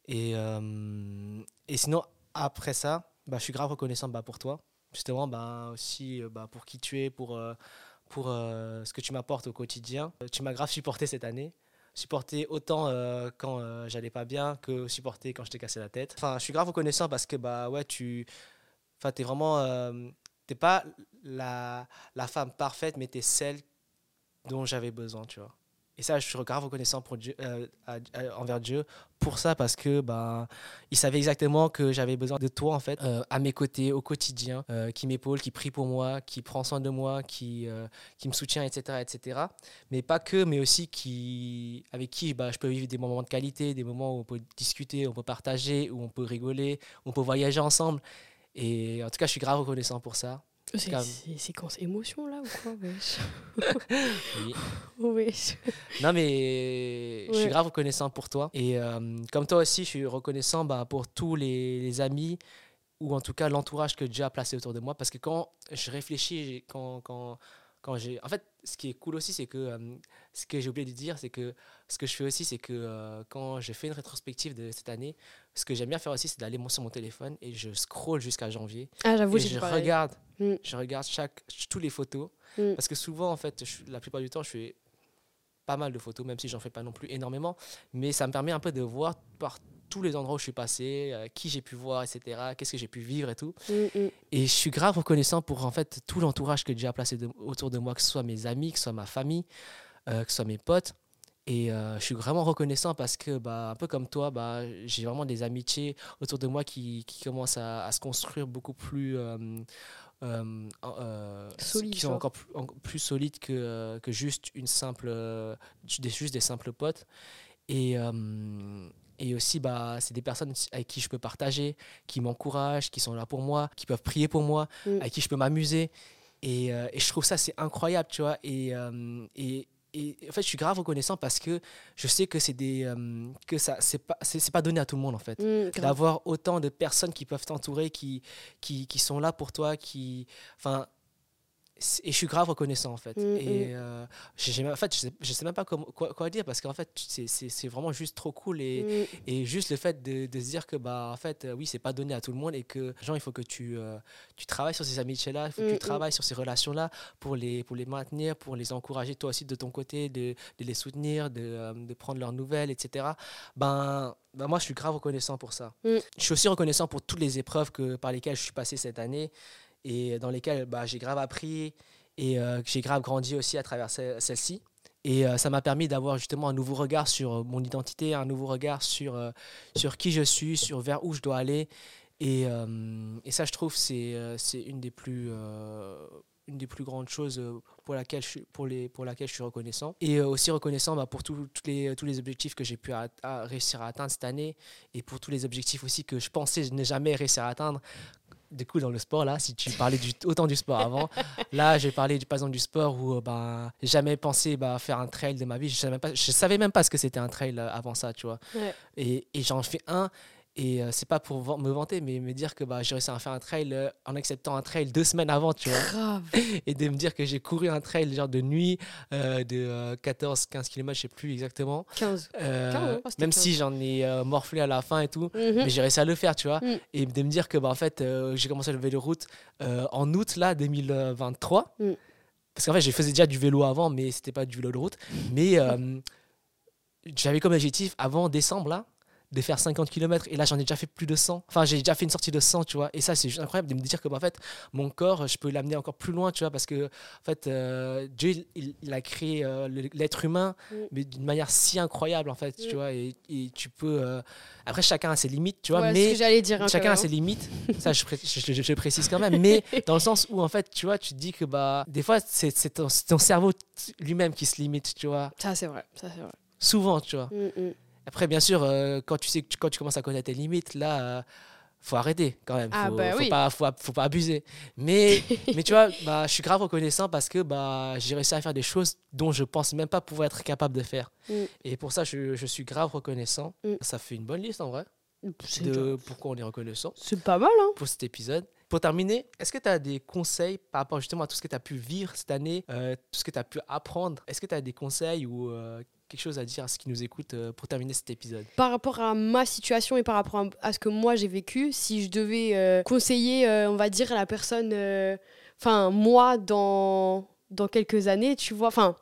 Et, euh, et sinon, après ça, bah, je suis grave reconnaissant bah, pour toi. Justement, bah, aussi bah, pour qui tu es, pour, euh, pour euh, ce que tu m'apportes au quotidien. Tu m'as grave supporté cette année. Supporté autant quand j'allais pas bien que supporté quand je t'ai cassé la tête. Enfin, je suis grave reconnaissant parce que bah, ouais, tu enfin, vraiment. t'es pas la, la femme parfaite, mais tu es celle dont j'avais besoin, tu vois. Et ça, je suis grave reconnaissant euh, envers Dieu pour ça parce que bah, il savait exactement que j'avais besoin de toi en fait euh, à mes côtés au quotidien, euh, qui m'épaule, qui prie pour moi, qui prend soin de moi, qui, qui me soutient, etc., etc. Mais pas que, mais aussi qui, avec qui bah, je peux vivre des moments de qualité, des moments où on peut discuter, on peut partager, où on peut rigoler, où on peut voyager ensemble. Et en tout cas, je suis grave reconnaissant pour ça. C'est c'est- séquence émotion là ou quoi wesh [LAUGHS] Oui. [LAUGHS] Non, mais je suis grave reconnaissant pour toi. Et euh, comme toi aussi, je suis reconnaissant bah, pour tous les, les amis ou en tout cas l'entourage que Dieu a placé autour de moi. Parce que quand je réfléchis, quand, quand, quand j'ai. En fait, ce qui est cool aussi, c'est que euh, ce que j'ai oublié de dire, c'est que ce que je fais aussi, c'est que euh, quand j'ai fait une rétrospective de cette année, ce que j'aime bien faire aussi, c'est d'aller sur mon téléphone et je scroll jusqu'à janvier. Ah, j'avoue, et je pareil. regarde, Mm. je regarde chaque, toutes les photos. Mm. Parce que souvent, en fait, je- la plupart du temps, je fais pas mal de photos, même si j'en fais pas non plus énormément. Mais ça me permet un peu de voir par tous les endroits où je suis passé, euh, qui j'ai pu voir, etc. Qu'est-ce que j'ai pu vivre et tout. Mm, mm. Et je suis grave reconnaissant pour en fait tout l'entourage que Dieu a placé de- autour de moi, que ce soit mes amis, que ce soit ma famille, euh, que ce soit mes potes. Et euh, je suis vraiment reconnaissant parce que, bah, un peu comme toi, bah, j'ai vraiment des amitiés autour de moi qui, qui commencent à, à se construire beaucoup plus. euh, qui sont encore plus, en- plus solides que, que juste une simple des, juste des simples potes et euh, et aussi bah c'est des personnes avec qui je peux partager qui m'encouragent qui sont là pour moi qui peuvent prier pour moi Mm. avec qui je peux m'amuser. Et, euh, et je trouve ça c'est incroyable tu vois. Et, euh, et et en fait je suis grave reconnaissant parce que je sais que c'est des euh, que ça c'est pas c'est c'est pas donné à tout le monde en fait. Mm, d'avoir autant de personnes qui peuvent t'entourer, qui, qui, qui sont là pour toi, qui... Enfin, et je suis grave reconnaissant en fait. Mm, et euh, j'ai- j'ai- en fait, je sais, je sais même pas quoi, quoi dire parce qu'en fait, c'est- vraiment juste trop cool et, Mm. et juste le fait de, de se dire que bah en fait euh, oui c'est pas donné à tout le monde et que genre il faut que tu euh, tu travailles sur ces amitiés là il faut que Mm, tu mm. travailles sur ces relations là pour les pour les maintenir pour les encourager toi aussi de ton côté de, de les soutenir de, euh, de prendre leurs nouvelles etc ben ben moi je suis grave reconnaissant pour ça Mm. je suis aussi reconnaissant pour toutes les épreuves que par lesquelles je suis passé cette année et dans lesquelles bah, j'ai grave appris et euh, j'ai grave grandi aussi à travers ce- celle-ci et euh, ça m'a permis d'avoir justement un nouveau regard sur euh, mon identité, un nouveau regard sur, euh, sur qui je suis, sur vers où je dois aller. Et, et ça, je trouve, c'est une, des plus, une des plus grandes choses pour, laquelle je, pour, les, pour laquelle je suis reconnaissant. Et aussi reconnaissant bah, pour tous les, tous les objectifs que j'ai pu réussir à atteindre cette année et pour tous les objectifs aussi que je pensais ne jamais réussir à atteindre. Du coup, dans le sport, là, si tu parlais du, autant du sport avant, là, j'ai parlé du, par exemple du sport où euh, ben, j'ai jamais pensé bah, faire un trail de ma vie. Je je savais même pas ce que c'était un trail euh, avant ça, tu vois. Ouais. Et, et j'en fais un. Et euh, c'est pas pour me vanter, mais me dire que bah, j'ai réussi à faire un trail euh, en acceptant un trail deux semaines avant, tu vois. Grave. [LAUGHS] Et de me dire que j'ai couru un trail genre de nuit euh, de 14-15 km, je sais plus exactement. 15. Euh, 15, ouais, c'était même 15. si j'en ai morflé à la fin et tout. Mhm. Mais j'ai réussi à le faire, tu vois. Mm. Et de me dire que, bah, en fait, j'ai commencé le vélo route en août, là, 2023. Mm. Parce qu'en fait, je faisais déjà du vélo avant, mais c'était pas du vélo de route. Mais j'avais comme objectif, avant décembre, là, de faire 50 km. Et là, j'en ai déjà fait plus de 100. Enfin, j'ai déjà fait une sortie de 100, tu vois. Et ça, c'est juste incroyable de me dire que, bah, en fait, mon corps, je peux l'amener encore plus loin, tu vois. Parce que, en fait, euh, Dieu, il, a créé euh, l'être humain, Mm. mais d'une manière si incroyable, en fait, Mm. tu vois. Et, et tu peux. euh, Après, chacun a ses limites, tu vois. Ouais, ce mais que j'allais dire. chacun a hein. ses limites. [LAUGHS] Ça, je, pré- je, je- je précise quand même. Mais [LAUGHS] dans le sens où, en fait, tu vois, tu te dis que, bah, des fois, c'est ton, cerveau lui-même qui se limite, tu vois. Ça, c'est vrai. Ça, c'est vrai. Souvent, tu vois. Mm, mm. Après, bien sûr, euh, quand tu sais que tu, quand tu commences à connaître tes limites, là, euh, faut arrêter quand même. Ah faut, bah faut oui. pas, faut, faut pas abuser. Mais, [LAUGHS] mais tu vois, bah, je suis grave reconnaissant parce que bah, j'ai réussi à faire des choses dont je pense même pas pouvoir être capable de faire. Mm. Et pour ça, je, je suis grave reconnaissant. Mm. Ça fait une bonne liste en vrai C'est de pourquoi on est reconnaissant c'est pas mal, hein. pour cet épisode. Pour terminer, est-ce que tu as des conseils par rapport justement à tout ce que tu as pu vivre cette année, euh, tout ce que tu as pu apprendre? Est-ce que tu as des conseils ou euh, quelque chose à dire à ceux qui nous écoutent euh, pour terminer cet épisode Par rapport à ma situation et par rapport à, ce que moi j'ai vécu, si je devais euh, conseiller, euh, on va dire, à la personne, euh, enfin, moi, dans, dans quelques années, tu vois, enfin,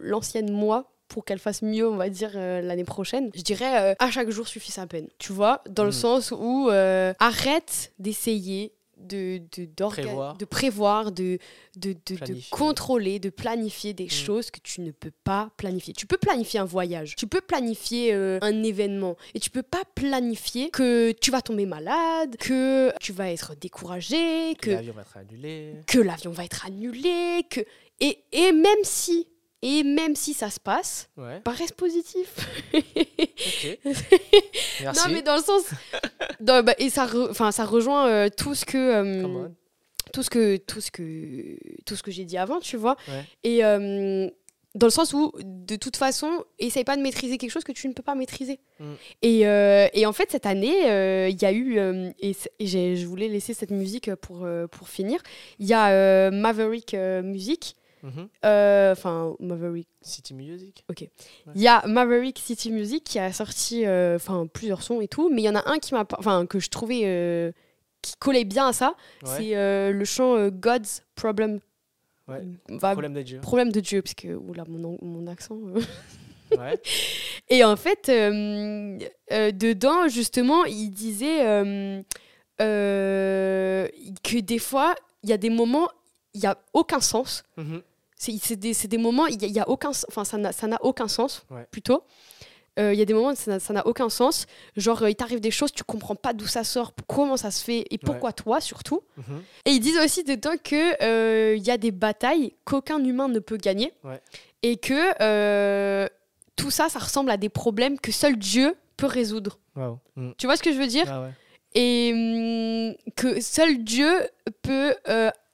l'ancienne moi, pour qu'elle fasse mieux, on va dire, euh, l'année prochaine, je dirais, euh, à chaque jour suffit sa peine. Tu vois, dans le Mm. sens où euh, arrête d'essayer de, de, Prévoir. de prévoir, de, de, de, contrôler, de planifier des Mm. choses que tu ne peux pas planifier. Tu peux planifier un voyage, tu peux planifier euh, un événement, et tu peux pas planifier que tu vas tomber malade, que tu vas être découragé, Que que l'avion va être annulé. que l'avion va être annulé, que et, et même si et même si ça se passe, Ouais, bah reste positif. ok. [LAUGHS] Merci. Non mais dans le sens bah, et ça re- ça rejoint euh, tout ce que euh, tout ce que tout ce que tout ce que j'ai dit avant, tu vois. Ouais. Et euh, Dans le sens où, de toute façon, essaye pas de maîtriser quelque chose que tu ne peux pas maîtriser. Mm. Et, et en fait, cette année, il y a eu, et, je voulais laisser cette musique pour, pour finir, il y a Maverick Music, Mhm. euh, enfin Maverick, City Music. il y a Maverick City Music qui a sorti euh, enfin plusieurs sons et tout, mais il y en a un qui m'a, enfin que je trouvais euh, qui collait bien à ça, Ouais. c'est euh, le chant euh, God's Problem. Ouais. Va- Problème de Dieu. problème de Dieu, parce que oula, mon, mon accent. euh. Ouais. [LAUGHS] Et en fait, euh, euh, dedans, justement, il disait euh, euh, que des fois, il y a des moments, il n'y a aucun sens. Mhm. C'est des, moments, il y a, il y a aucun, enfin, ça n'a aucun sens, Ouais. plutôt. Euh, Il y a des moments où ça n'a- aucun sens. Genre, euh, il t'arrive des choses, tu comprends pas d'où ça sort, comment ça se fait, et pourquoi toi, surtout. Mhm. Et ils disent aussi dedans que euh, y a des batailles qu'aucun humain ne peut gagner Ouais. et que euh, tout ça, ça ressemble à des problèmes que seul Dieu peut résoudre. Wow. Mhm. Tu vois ce que je veux dire? Ah ouais. Et hum, que seul Dieu peut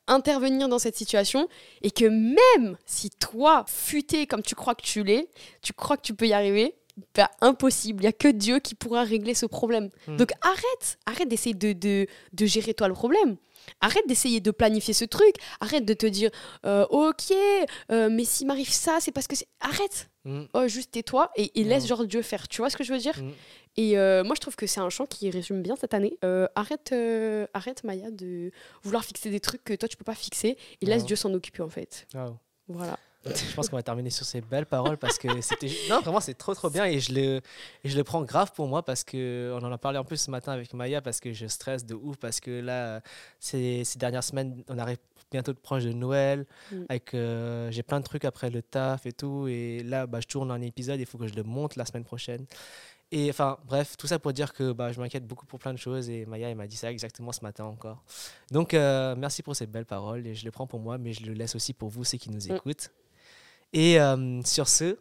intervenir dans cette situation et que même si toi, futé comme tu crois que tu l'es, tu crois que tu peux y arriver, bah, impossible. Il n'y a que Dieu qui pourra régler ce problème. Hmm. Donc arrête, arrête d'essayer de, de, de gérer toi le problème. Arrête d'essayer de planifier ce truc. Arrête de te dire, euh, ok, euh, mais s'il m'arrive ça, c'est parce que c'est... Arrête. Mhm. Oh, juste tais-toi et, et laisse Non. genre Dieu faire. Tu vois ce que je veux dire? Et euh, moi, je trouve que c'est un chant qui résume bien cette année. Euh, arrête, euh, arrête, Maya, de vouloir fixer des trucs que toi, tu peux pas fixer et laisse Non. Dieu s'en occuper, en fait. Wow. Voilà. Je pense qu'on va terminer sur ces belles paroles parce que c'était. Non, vraiment, c'est trop, trop bien et je, le, et je le prends grave pour moi parce que. On en a parlé en plus ce matin avec Maya parce que je stresse de ouf parce que là, ces, ces dernières semaines, on arrive bientôt proche de Noël. Mm. Avec, euh, j'ai plein de trucs après le taf et tout. Et là, bah, je tourne un épisode, il faut que je le monte la semaine prochaine. Et enfin, bref, tout ça pour dire que bah, je m'inquiète beaucoup pour plein de choses et Maya, elle m'a dit ça exactement ce matin encore. Donc, euh, merci pour ces belles paroles et je le prends pour moi, mais je le laisse aussi pour vous, ceux qui nous Mm. écoutent. Et euh, sur ce,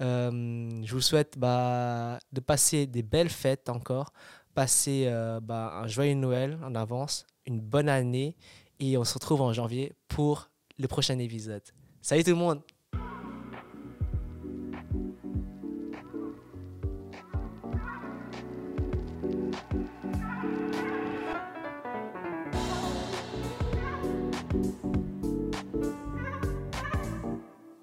euh, je vous souhaite bah, de passer des belles fêtes encore, passer bah, un joyeux Noël en avance, une bonne année et on se retrouve en janvier pour le prochain épisode. Salut tout le monde